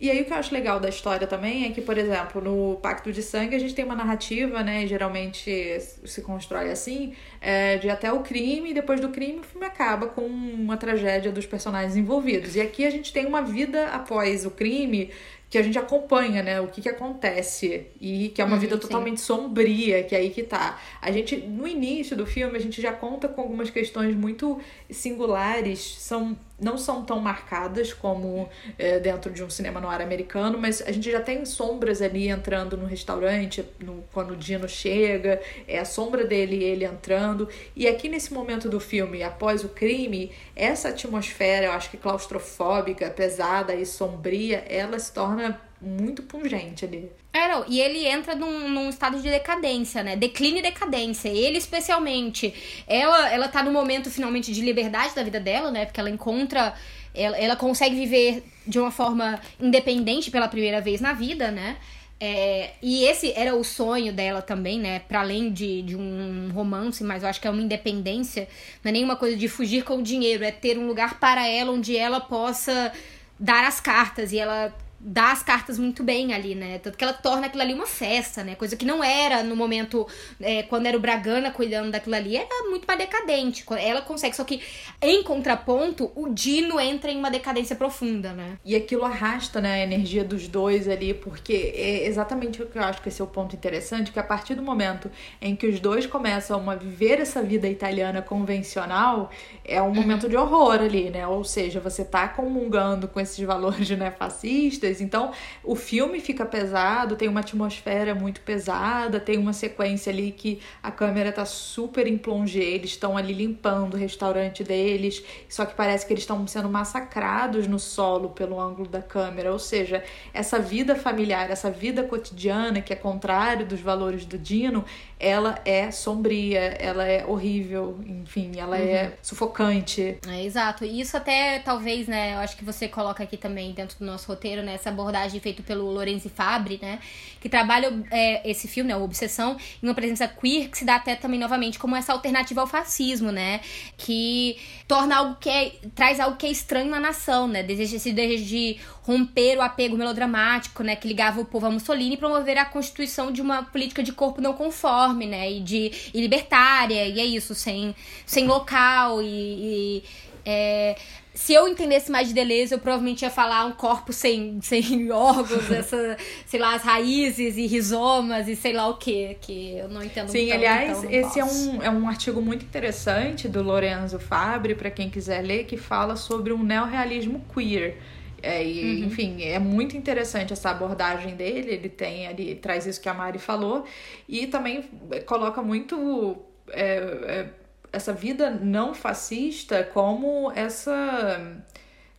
E aí o que eu acho legal da história também é que, por exemplo, no Pacto de Sangue a gente tem uma narrativa, né? E geralmente se constrói assim, é, de até o crime, e depois do crime o filme acaba com uma tragédia dos personagens envolvidos. E aqui a gente tem uma vida após o crime que a gente acompanha, né? O que, que acontece. E que é uma Uhum, vida sim. totalmente sombria, que é aí que tá. A gente, no início do filme, a gente já conta com algumas questões muito singulares, são não são tão marcadas como é, dentro de um cinema no ar americano, mas a gente já tem sombras ali entrando no restaurante, no, quando o Dino chega, é a sombra dele e ele entrando. E aqui nesse momento do filme, após o crime, essa atmosfera, eu acho que claustrofóbica, pesada e sombria, ela se torna muito pungente ali. É, não, e ele entra num, num estado de decadência, né? Declínio e decadência. Ele, especialmente. Ela, ela tá no momento, finalmente, de liberdade da vida dela, né? Porque ela encontra. Ela, ela consegue viver de uma forma independente pela primeira vez na vida, né? É, e esse era o sonho dela também, né? Pra além de, de um romance, mas eu acho que é uma independência. Não é nenhuma coisa de fugir com o dinheiro, é ter um lugar para ela onde ela possa dar as cartas. E ela dá as cartas muito bem ali, né? Tanto que ela torna aquilo ali uma festa, né? Coisa que não era no momento, é, quando era o Bragana cuidando daquilo ali, era muito mais decadente. Ela consegue, só que em contraponto, o Dino entra em uma decadência profunda, né? E aquilo arrasta, né, a energia dos dois ali, porque é exatamente o que eu acho que esse é o ponto interessante, que a partir do momento em que os dois começam a viver essa vida italiana convencional, é um momento de horror ali, né? Ou seja, você tá comungando com esses valores, né, fascistas, então o filme fica pesado, tem uma atmosfera muito pesada, tem uma sequência ali que a câmera tá super em plongé, eles estão ali limpando o restaurante deles, só que parece que eles estão sendo massacrados no solo pelo ângulo da câmera, ou seja, essa vida familiar, essa vida cotidiana que é contrário dos valores do Dino, ela é sombria, ela é horrível, enfim, ela é sufocante. É, exato. E isso até, talvez, né, eu acho que você coloca aqui também dentro do nosso roteiro, né, essa abordagem feita pelo Lorenzi Fabri, né, que trabalha é, esse filme, né, o Obsessão, em uma presença queer que se dá até também, novamente, como essa alternativa ao fascismo, né, que torna algo que é, traz algo que é estranho na nação, né, deseja esse desejo de romper o apego melodramático, né, que ligava o povo a Mussolini e promover a constituição de uma política de corpo não conforme, né, e de e libertária, e é isso, sem, sem local e, e é, se eu entendesse mais de Deleuze, eu provavelmente ia falar um corpo sem, sem órgãos, essa, sei lá, as raízes e rizomas e sei lá o que, que eu não entendo Sim, aliás, então esse é um, é um artigo muito interessante do Lorenzo Fabri, para quem quiser ler, que fala sobre um neorrealismo queer. É, e, Enfim, é muito interessante essa abordagem dele. Ele tem ali, traz isso que a Mari falou, e também coloca muito é, é, essa vida não fascista como essa.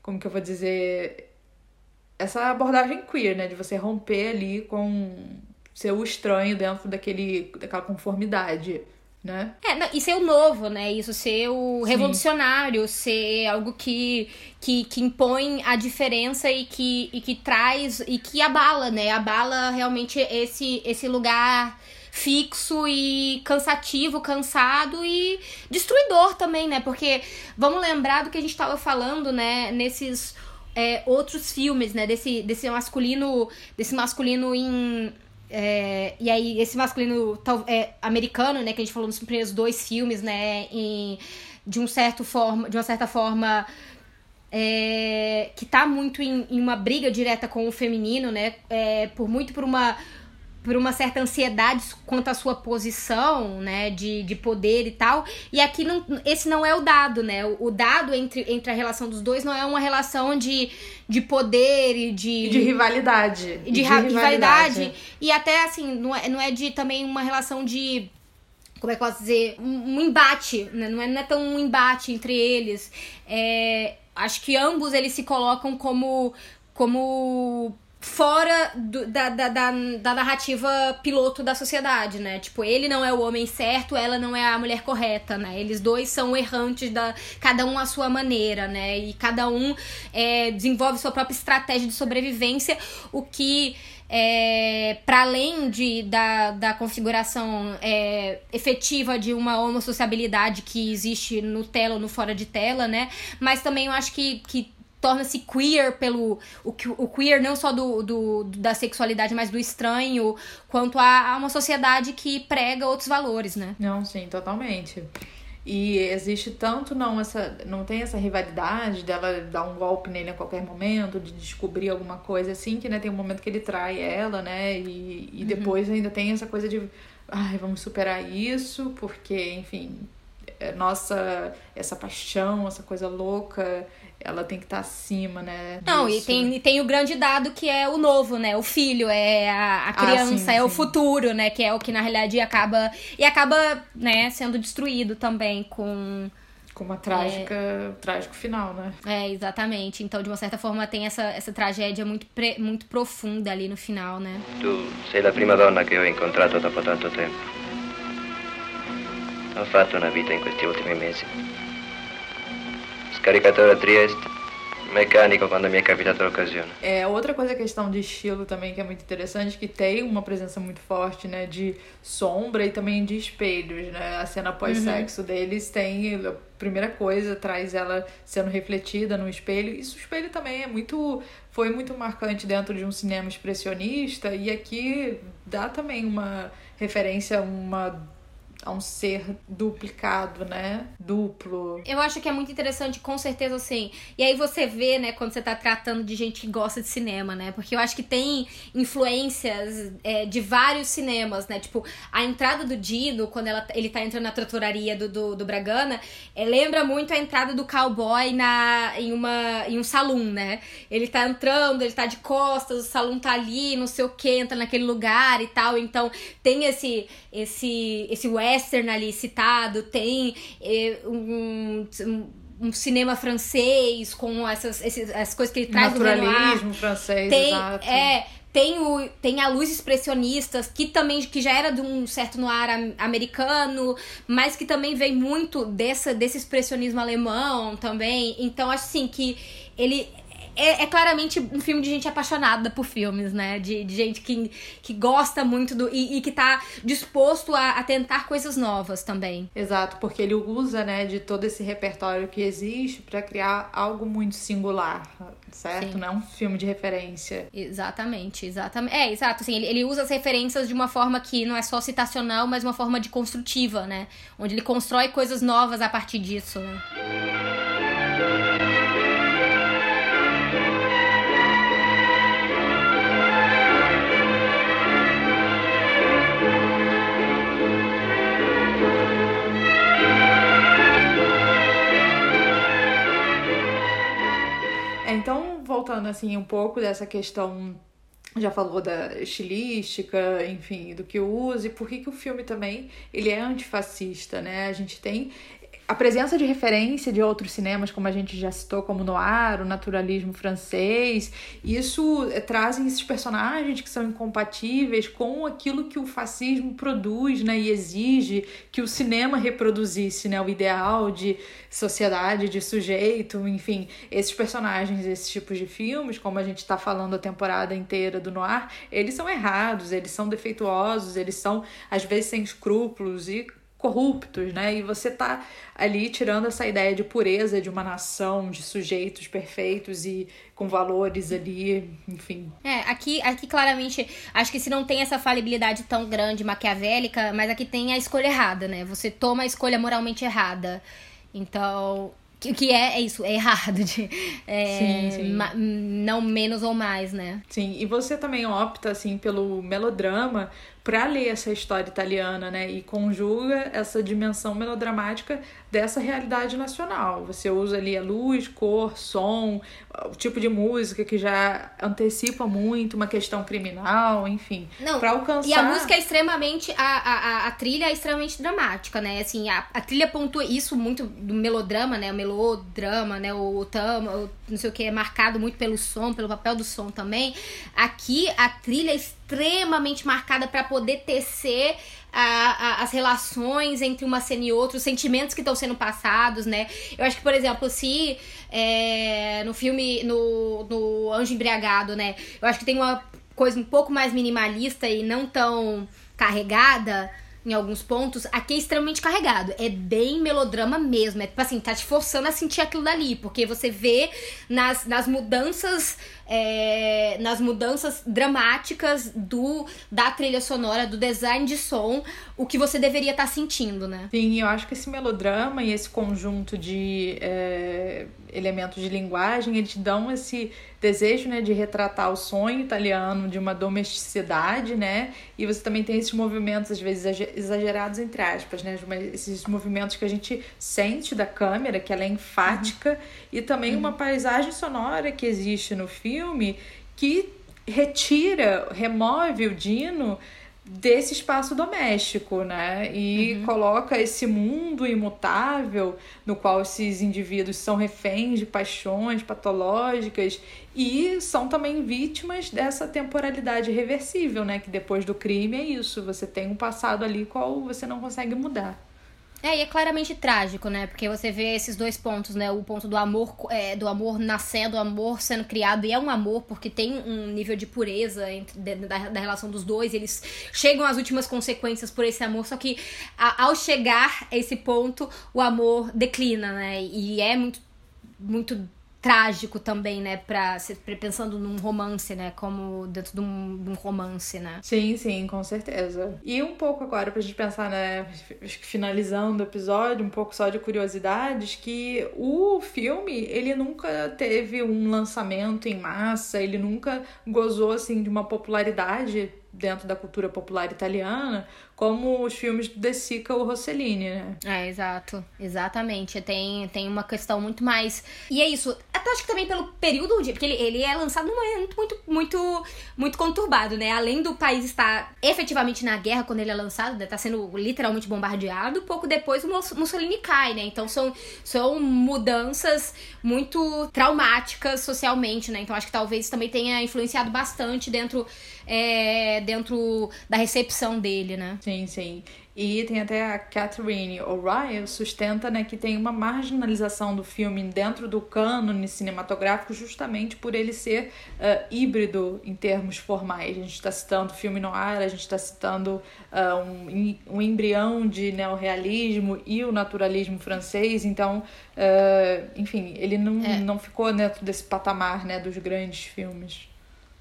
Como que eu vou dizer? Essa abordagem queer, né? De você romper ali com ser o estranho dentro daquele, daquela conformidade, né? É, não, e ser o novo, né? Isso, ser o Sim. revolucionário, ser algo que, que, que impõe a diferença e que, e que traz e que abala, né? Abala realmente esse, esse lugar fixo e cansativo, cansado e destruidor também, né? Porque vamos lembrar do que a gente estava falando, né? Nesses é, outros filmes, né? Desse, desse masculino, desse masculino em é, e aí, esse masculino tal- é, americano, né, que a gente falou nos primeiros dois filmes, né, em, de, um certo forma, de uma certa forma, é, que tá muito em, em uma briga direta com o feminino, né, é, por muito por uma por uma certa ansiedade quanto à sua posição, né, de, de poder e tal. E aqui não, esse não é o dado, né? O, o dado entre, entre a relação dos dois não é uma relação de, de poder e de, E de rivalidade. de, ra- rivalidade. E até assim, não é, não é de também uma relação de como é que eu posso dizer? Um, um embate, né? não, é, não é tão um embate entre eles. É, acho que ambos eles se colocam como como fora do, da, da, da, da, narrativa piloto da sociedade, né? Tipo, ele não é o homem certo, ela não é a mulher correta, né? Eles dois são errantes, da, cada um à sua maneira, né? E cada um é, desenvolve sua própria estratégia de sobrevivência, o que é, para além de, da, da configuração é, efetiva de uma homossociabilidade que existe no tela ou no fora de tela, né? Mas também eu acho que, que torna-se queer pelo o, o queer não só do, do, da sexualidade, mas do estranho, quanto a, a uma sociedade que prega outros valores, né? Não, sim, totalmente. E existe tanto não essa não tem essa rivalidade dela dar um golpe nele a qualquer momento, de descobrir alguma coisa assim, que né, tem um momento que ele trai ela, né? E, e uhum. depois ainda tem essa coisa de ai, vamos superar isso, porque, enfim, é nossa essa paixão, essa coisa louca ela tem que estar tá acima, né? Disso. Não, e tem, e tem o grande dado que é o novo, né? O filho, é a, a criança, ah, sim, é sim. o futuro, né? Que é o que na realidade acaba. E acaba, né, sendo destruído também com. Com uma trágica, é... trágico final, né? É, exatamente. Então, de uma certa forma, tem essa, essa tragédia muito, pre, muito profunda ali no final, né? Tu sei a prima donna que ho incontrato dopo tanto tempo. Ho fatto una vita in questi ultimi mesi. Caricatore a Trieste, mecânico quando me é capitata l'occasione. É, outra coisa, questão de estilo também que é muito interessante, que tem uma presença muito forte, né, de sombra e também de espelhos, né? A cena pós-sexo uhum. deles tem a primeira coisa, traz ela sendo refletida no espelho. Isso o espelho também é muito foi muito marcante dentro de um cinema expressionista e aqui dá também uma referência uma a um ser duplicado, né? Duplo. Eu acho que é muito interessante, com certeza, assim. E aí você vê, né, quando você tá tratando de gente que gosta de cinema, né? Porque eu acho que tem influências é, de vários cinemas, né? Tipo, a entrada do Dino, quando ela, ele tá entrando na tratoraria do, do, do Bragana, é, lembra muito a entrada do cowboy na, em, uma, em um salão, né? Ele tá entrando, ele tá de costas, o salão tá ali, não sei o que, entra naquele lugar e tal. Então, tem esse, esse, esse western ali citado, tem eh, um, um, um, cinema francês com essas, essas, essas coisas que ele traz Naturalismo do francês, tem, exato. É, tem, o, tem a luz expressionista, que também que já era de um certo noir americano, mas que também vem muito dessa, desse expressionismo alemão também. Então, assim, que ele é, é, claramente um filme de gente apaixonada por filmes, né? De, de gente que, que gosta muito do. E, e que tá disposto a, a, tentar coisas novas também. Exato, porque ele usa, né, de todo esse repertório que existe para criar algo muito singular, certo? Sim. Não é um filme de referência. Exatamente, exatamente. É, exato. Assim, ele, ele usa as referências de uma forma que não é só citacional, mas uma forma de construtiva, né? Onde ele constrói coisas novas a partir disso, né? Voltando assim um pouco dessa questão já falou da estilística, enfim, do que usa e por que, que o filme também ele é antifascista, né? A gente tem a presença de referência de outros cinemas, como a gente já citou, como Noir, o naturalismo francês, isso é, trazem esses personagens que são incompatíveis com aquilo que o fascismo produz né, e exige que o cinema reproduzisse, né, o ideal de sociedade, de sujeito, enfim, esses personagens, esses tipos de filmes, como a gente está falando a temporada inteira do Noir, eles são errados, eles são defeituosos, eles são às vezes sem escrúpulos e corruptos, né? E você tá ali tirando essa ideia de pureza de uma nação, de sujeitos perfeitos e com valores ali, enfim. É, aqui, aqui claramente, acho que se não tem essa falibilidade tão grande maquiavélica, mas aqui tem a escolha errada, né? Você toma a escolha moralmente errada. Então, o que é, é isso, é errado. De, é, sim, sim. não menos ou mais, né? Sim, e você também opta, assim, pelo melodrama para ler essa história italiana, né? E conjuga essa dimensão melodramática dessa realidade nacional. Você usa ali a luz, cor, som, o tipo de música que já antecipa muito uma questão criminal, enfim. Não, pra alcançar... E a música é extremamente. A, a, a trilha é extremamente dramática, né? Assim, a, a trilha pontua isso muito do melodrama, né? O melodrama, né? O, o tama, o, não sei o que, é marcado muito pelo som, pelo papel do som também. Aqui a trilha é extremamente marcada para poder tecer a, a, as relações entre uma cena e outra, os sentimentos que estão sendo passados, né? Eu acho que, por exemplo, se é, no filme, no, no Anjo Embriagado, né? Eu acho que tem uma coisa um pouco mais minimalista e não tão carregada em alguns pontos, aqui é extremamente carregado. É bem melodrama mesmo. É tipo assim, tá te forçando a sentir aquilo dali. Porque você vê nas, nas mudanças é, nas mudanças dramáticas do da trilha sonora, do design de som, o que você deveria estar tá sentindo, né? Sim, eu acho que esse melodrama e esse conjunto de é, elementos de linguagem, eles dão esse desejo, né, de retratar o sonho italiano de uma domesticidade, né? E você também tem esses movimentos às vezes exagerados entre aspas, né? Esses movimentos que a gente sente da câmera, que ela é enfática, uhum. e também uhum. uma paisagem sonora que existe no filme filme que retira, remove o Dino desse espaço doméstico, né? E uhum. coloca esse mundo imutável no qual esses indivíduos são reféns de paixões patológicas e são também vítimas dessa temporalidade reversível, né? Que depois do crime é isso, você tem um passado ali qual você não consegue mudar. É, e é claramente trágico, né? Porque você vê esses dois pontos, né? O ponto do amor, é, do amor nascendo, o amor sendo criado, e é um amor porque tem um nível de pureza entre, da, da relação dos dois, eles chegam às últimas consequências por esse amor, só que a, ao chegar a esse ponto, o amor declina, né? E é muito, muito trágico também, né? Pra, pensando num romance, né? Como dentro de um, de um, romance, né? Sim, sim, com certeza. E um pouco agora pra gente pensar, né? Finalizando o episódio, um pouco só de curiosidades, que o filme, ele nunca teve um lançamento em massa, ele nunca gozou, assim, de uma popularidade dentro da cultura popular italiana, como os filmes do De Sica ou Rossellini, né? É, exato. Exatamente. Tem, tem uma questão muito mais. E é isso. Até acho que também pelo período, porque ele, ele é lançado num momento muito, muito, muito conturbado, né? Além do país estar efetivamente na guerra quando ele é lançado, né? Tá sendo literalmente bombardeado, pouco depois o Mussolini cai, né? Então são, são mudanças muito traumáticas socialmente, né? Então acho que talvez também tenha influenciado bastante dentro é, dentro da recepção dele, né? Sim, sim. E tem até a Catherine O'Reilly sustenta né, que tem uma marginalização do filme dentro do cânone cinematográfico justamente por ele ser uh, híbrido em termos formais. A gente está citando filme noir, a gente está citando uh, um, um embrião de neorrealismo e o naturalismo francês. Então, uh, enfim, ele não, é. não ficou dentro desse patamar né, dos grandes filmes.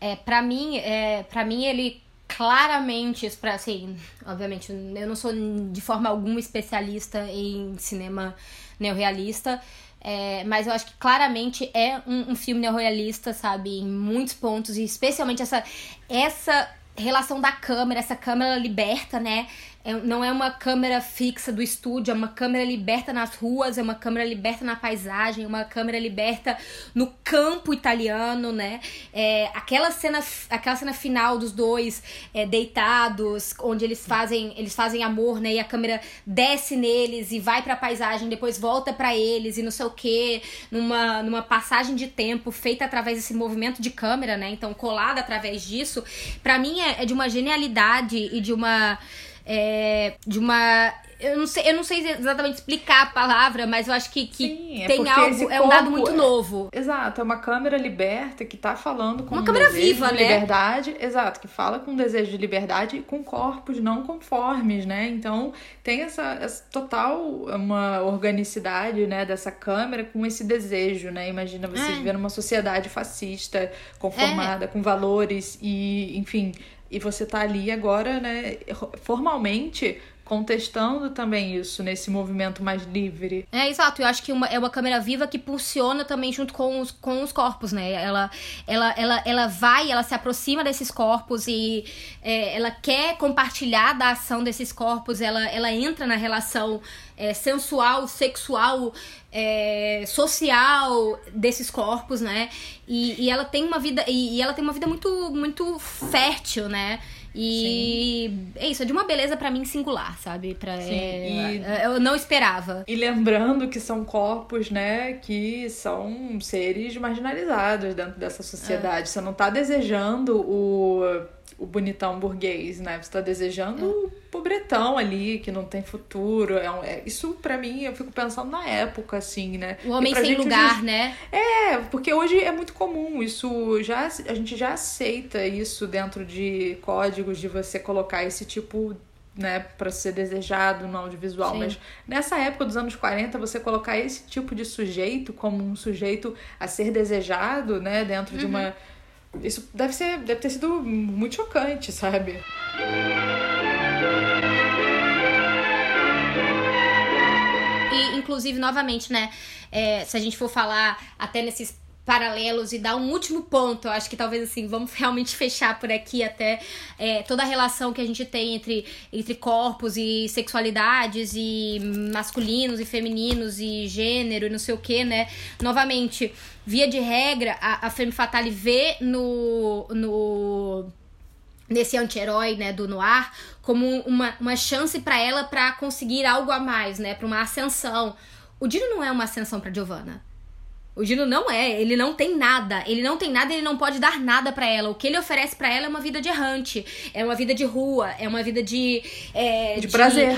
É, para mim, é, para mim ele claramente, para assim, obviamente, eu não sou de forma alguma especialista em cinema neorrealista, é, mas eu acho que claramente é um, um filme neorrealista, sabe, em muitos pontos, e especialmente essa essa relação da câmera, essa câmera liberta, né? É, não é uma câmera fixa do estúdio, é uma câmera liberta nas ruas, é uma câmera liberta na paisagem, é uma câmera liberta no campo italiano, né? É, aquela cena, aquela cena final dos dois é, deitados, onde eles fazem, eles fazem amor, né? E a câmera desce neles e vai para a paisagem, depois volta para eles e não sei o que, numa, numa passagem de tempo feita através desse movimento de câmera, né? Então colada através disso, para mim é, é de uma genialidade e de uma é, de uma eu não sei, eu não sei exatamente explicar a palavra, mas eu acho que, que Sim, é tem algo, é um dado muito novo. Exato, é uma câmera liberta que tá falando com uma um câmera viva, de né? liberdade, exato, que fala com um desejo de liberdade e com corpos não conformes, né? Então, tem essa, essa total uma organicidade, né, dessa câmera com esse desejo, né? Imagina você é. viver numa sociedade fascista, conformada é. com valores e, enfim, e você tá ali agora, né, formalmente contestando também isso nesse movimento mais livre. É, exato. Eu acho que uma, é uma câmera viva que pulsiona também junto com os, com os corpos, né? Ela, ela, ela, ela vai, ela se aproxima desses corpos e é, ela quer compartilhar da ação desses corpos, ela, ela entra na relação é, sensual, sexual, é, social desses corpos, né? E, e ela tem uma vida e, e, ela tem uma vida muito muito fértil, né? E Sim. é isso, é de uma beleza para mim singular, sabe? Pra, é, e... Eu não esperava. E lembrando que são corpos, né, que são seres marginalizados dentro dessa sociedade. É. Você não tá desejando o o bonitão burguês, né? Você tá desejando o é. pobretão ali, que não tem futuro. É, um, é isso para mim, eu fico pensando na época, assim, né? O homem sem lugar, hoje, né? É, porque hoje é muito comum. Isso já a gente já aceita isso dentro de códigos de você colocar esse tipo né, para ser desejado no audiovisual, Sim. mas nessa época dos anos 40, você colocar esse tipo de sujeito como um sujeito a ser desejado, né, dentro uhum. de uma isso deve ser deve ter sido muito chocante, sabe? E, inclusive, novamente, né? É, se a gente for falar até nesses paralelos e dar um último ponto. Eu acho que talvez assim, vamos realmente fechar por aqui até é, toda a relação que a gente tem entre, entre corpos e sexualidades e masculinos e femininos e gênero e não sei o que, né? Novamente, via de regra, a, a Femme Fatale vê no. no nesse anti-herói, né, do noir, como uma, uma chance para ela para conseguir algo a mais, né, para uma ascensão. O Dino não é uma ascensão para Giovanna. O Dino não é, ele não tem nada. Ele não tem nada, ele não pode dar nada para ela. O que ele oferece para ela é uma vida de errante, é uma vida de rua, é uma vida de. É, de, de prazer.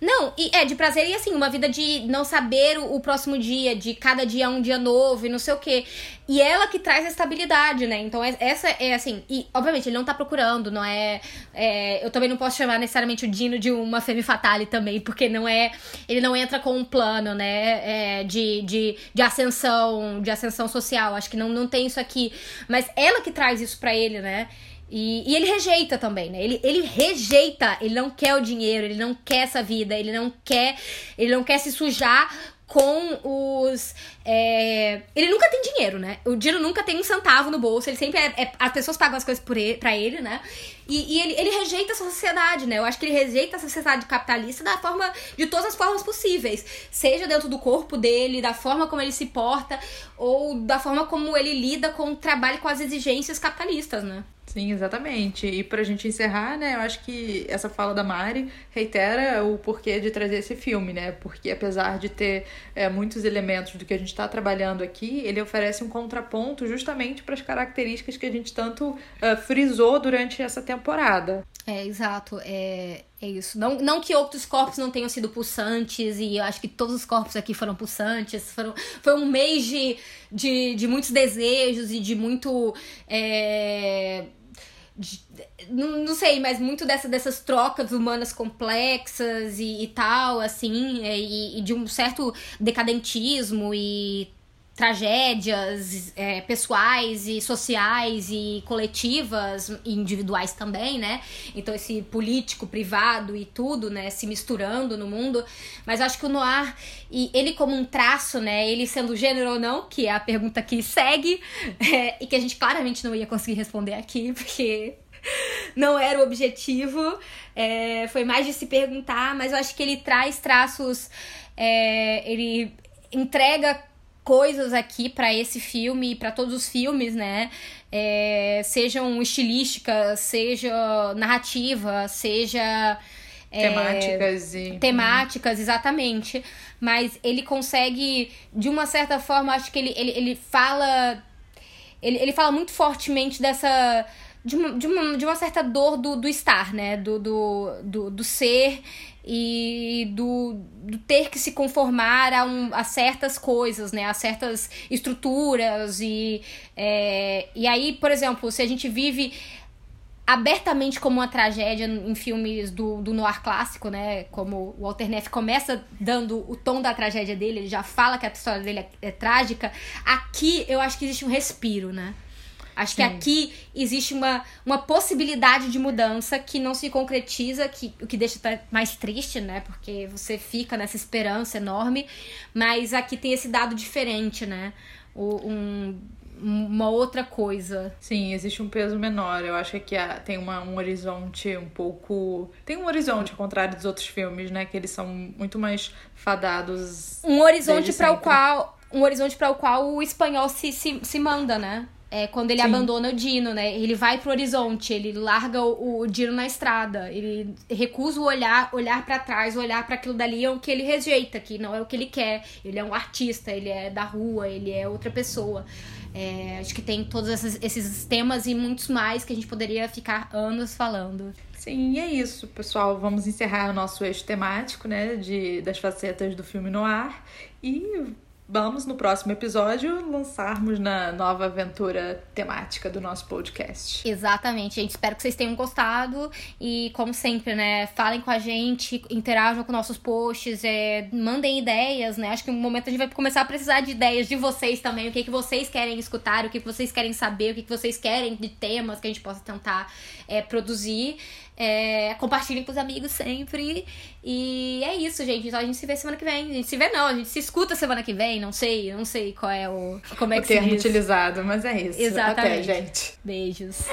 Não, e é de prazer e assim, uma vida de não saber o, o, próximo dia, de cada dia um dia novo e não sei o quê. E ela que traz a estabilidade, né? Então, é, essa é assim. E, obviamente, ele não tá procurando, não é, é, Eu também não posso chamar necessariamente o Dino de uma femme fatale também, porque não é. Ele não entra com um plano, né? É, de, de, de ascensão, de ascensão social. Acho que não, não tem isso aqui. Mas ela que traz isso para ele, né? E, e, ele rejeita também, né? Ele, ele rejeita, ele não quer o dinheiro, ele não quer essa vida, ele não quer, ele não quer se sujar com os. É... Ele nunca tem dinheiro, né? O Dino nunca tem um centavo no bolso, ele sempre é. é... as pessoas pagam as coisas por ele, pra ele, né? E, e ele, ele rejeita essa sociedade, né? Eu acho que ele rejeita a sociedade capitalista da forma. de todas as formas possíveis. Seja dentro do corpo dele, da forma como ele se porta, ou da forma como ele lida com o trabalho com as exigências capitalistas, né? Sim, exatamente. E pra gente encerrar, né, eu acho que essa fala da Mari reitera o porquê de trazer esse filme, né? Porque apesar de ter é, muitos elementos do que a gente está trabalhando aqui, ele oferece um contraponto justamente para as características que a gente tanto uh, frisou durante essa temporada. É, exato. É, é isso. Não, não que outros corpos não tenham sido pulsantes, e eu acho que todos os corpos aqui foram pulsantes. Foram, foi um mês de, de, de muitos desejos e de muito. É, não, não sei, mas muito dessa, dessas trocas humanas complexas e, e tal, assim, é, e, e, de um certo decadentismo e tragédias é, pessoais e sociais e coletivas e individuais também, né? Então esse político, privado e tudo, né, se misturando no mundo. Mas acho que o noir, e ele como um traço, né, ele sendo gênero ou não, que é a pergunta que segue, é, e que a gente claramente não ia conseguir responder aqui, porque não era o objetivo. É, foi mais de se perguntar, mas eu acho que ele traz traços. É, ele entrega coisas aqui para esse filme e para todos os filmes, né? É, sejam estilísticas, seja narrativa, seja. É, temáticas e. Temáticas, exatamente. Mas ele consegue, de uma certa forma, acho que ele, ele, ele fala. Ele, ele fala muito fortemente dessa de uma, de uma, de uma certa dor do, do estar, né? Do, do, do, do ser e do, do, ter que se conformar a, um, a certas coisas, né? A certas estruturas e, é, e aí, por exemplo, se a gente vive abertamente como uma tragédia em filmes do, do noir clássico, né? Como o Walter Neff começa dando o tom da tragédia dele, ele já fala que a história dele é, é trágica. Aqui eu acho que existe um respiro, né? Acho Sim. que aqui existe uma, uma possibilidade de mudança que não se concretiza, que, o que deixa mais triste, né? Porque você fica nessa esperança enorme, mas aqui tem esse dado diferente, né? Um, uma outra coisa. Sim, existe um peso menor. Eu acho que tem uma, um horizonte um pouco. Tem um horizonte ao contrário dos outros filmes, né? Que eles são muito mais fadados. Um horizonte para o qual. Um horizonte para o qual o espanhol se, se, se manda, né? É quando ele Sim. abandona o Dino, né? Ele vai pro horizonte, ele larga o, o Dino na estrada, ele recusa o olhar, olhar para trás, olhar para aquilo dali é o que ele rejeita, que não é o que ele quer. Ele é um artista, ele é da rua, ele é outra pessoa. É, acho que tem todos esses, esses temas e muitos mais que a gente poderia ficar anos falando. Sim, e é isso, pessoal. Vamos encerrar o nosso eixo temático, né, de, das facetas do filme no ar. E vamos no próximo episódio lançarmos na nova aventura temática do nosso podcast. Exatamente, gente. Espero que vocês tenham gostado e, como sempre, né, falem com a gente, interajam com nossos posts, é, mandem ideias, né? Acho que no momento a gente vai começar a precisar de ideias de vocês também, o que, que vocês querem escutar, o que, que vocês querem saber, o que, que vocês querem de temas que a gente possa tentar é, produzir. É, compartilhem com os amigos sempre. E é isso, gente. Então a gente se vê semana que vem. A gente se vê, não, a gente se escuta semana que vem. Não sei, não sei qual é o. Como é o que termo diz. utilizado, mas é isso. Exatamente. Até, gente. Beijos.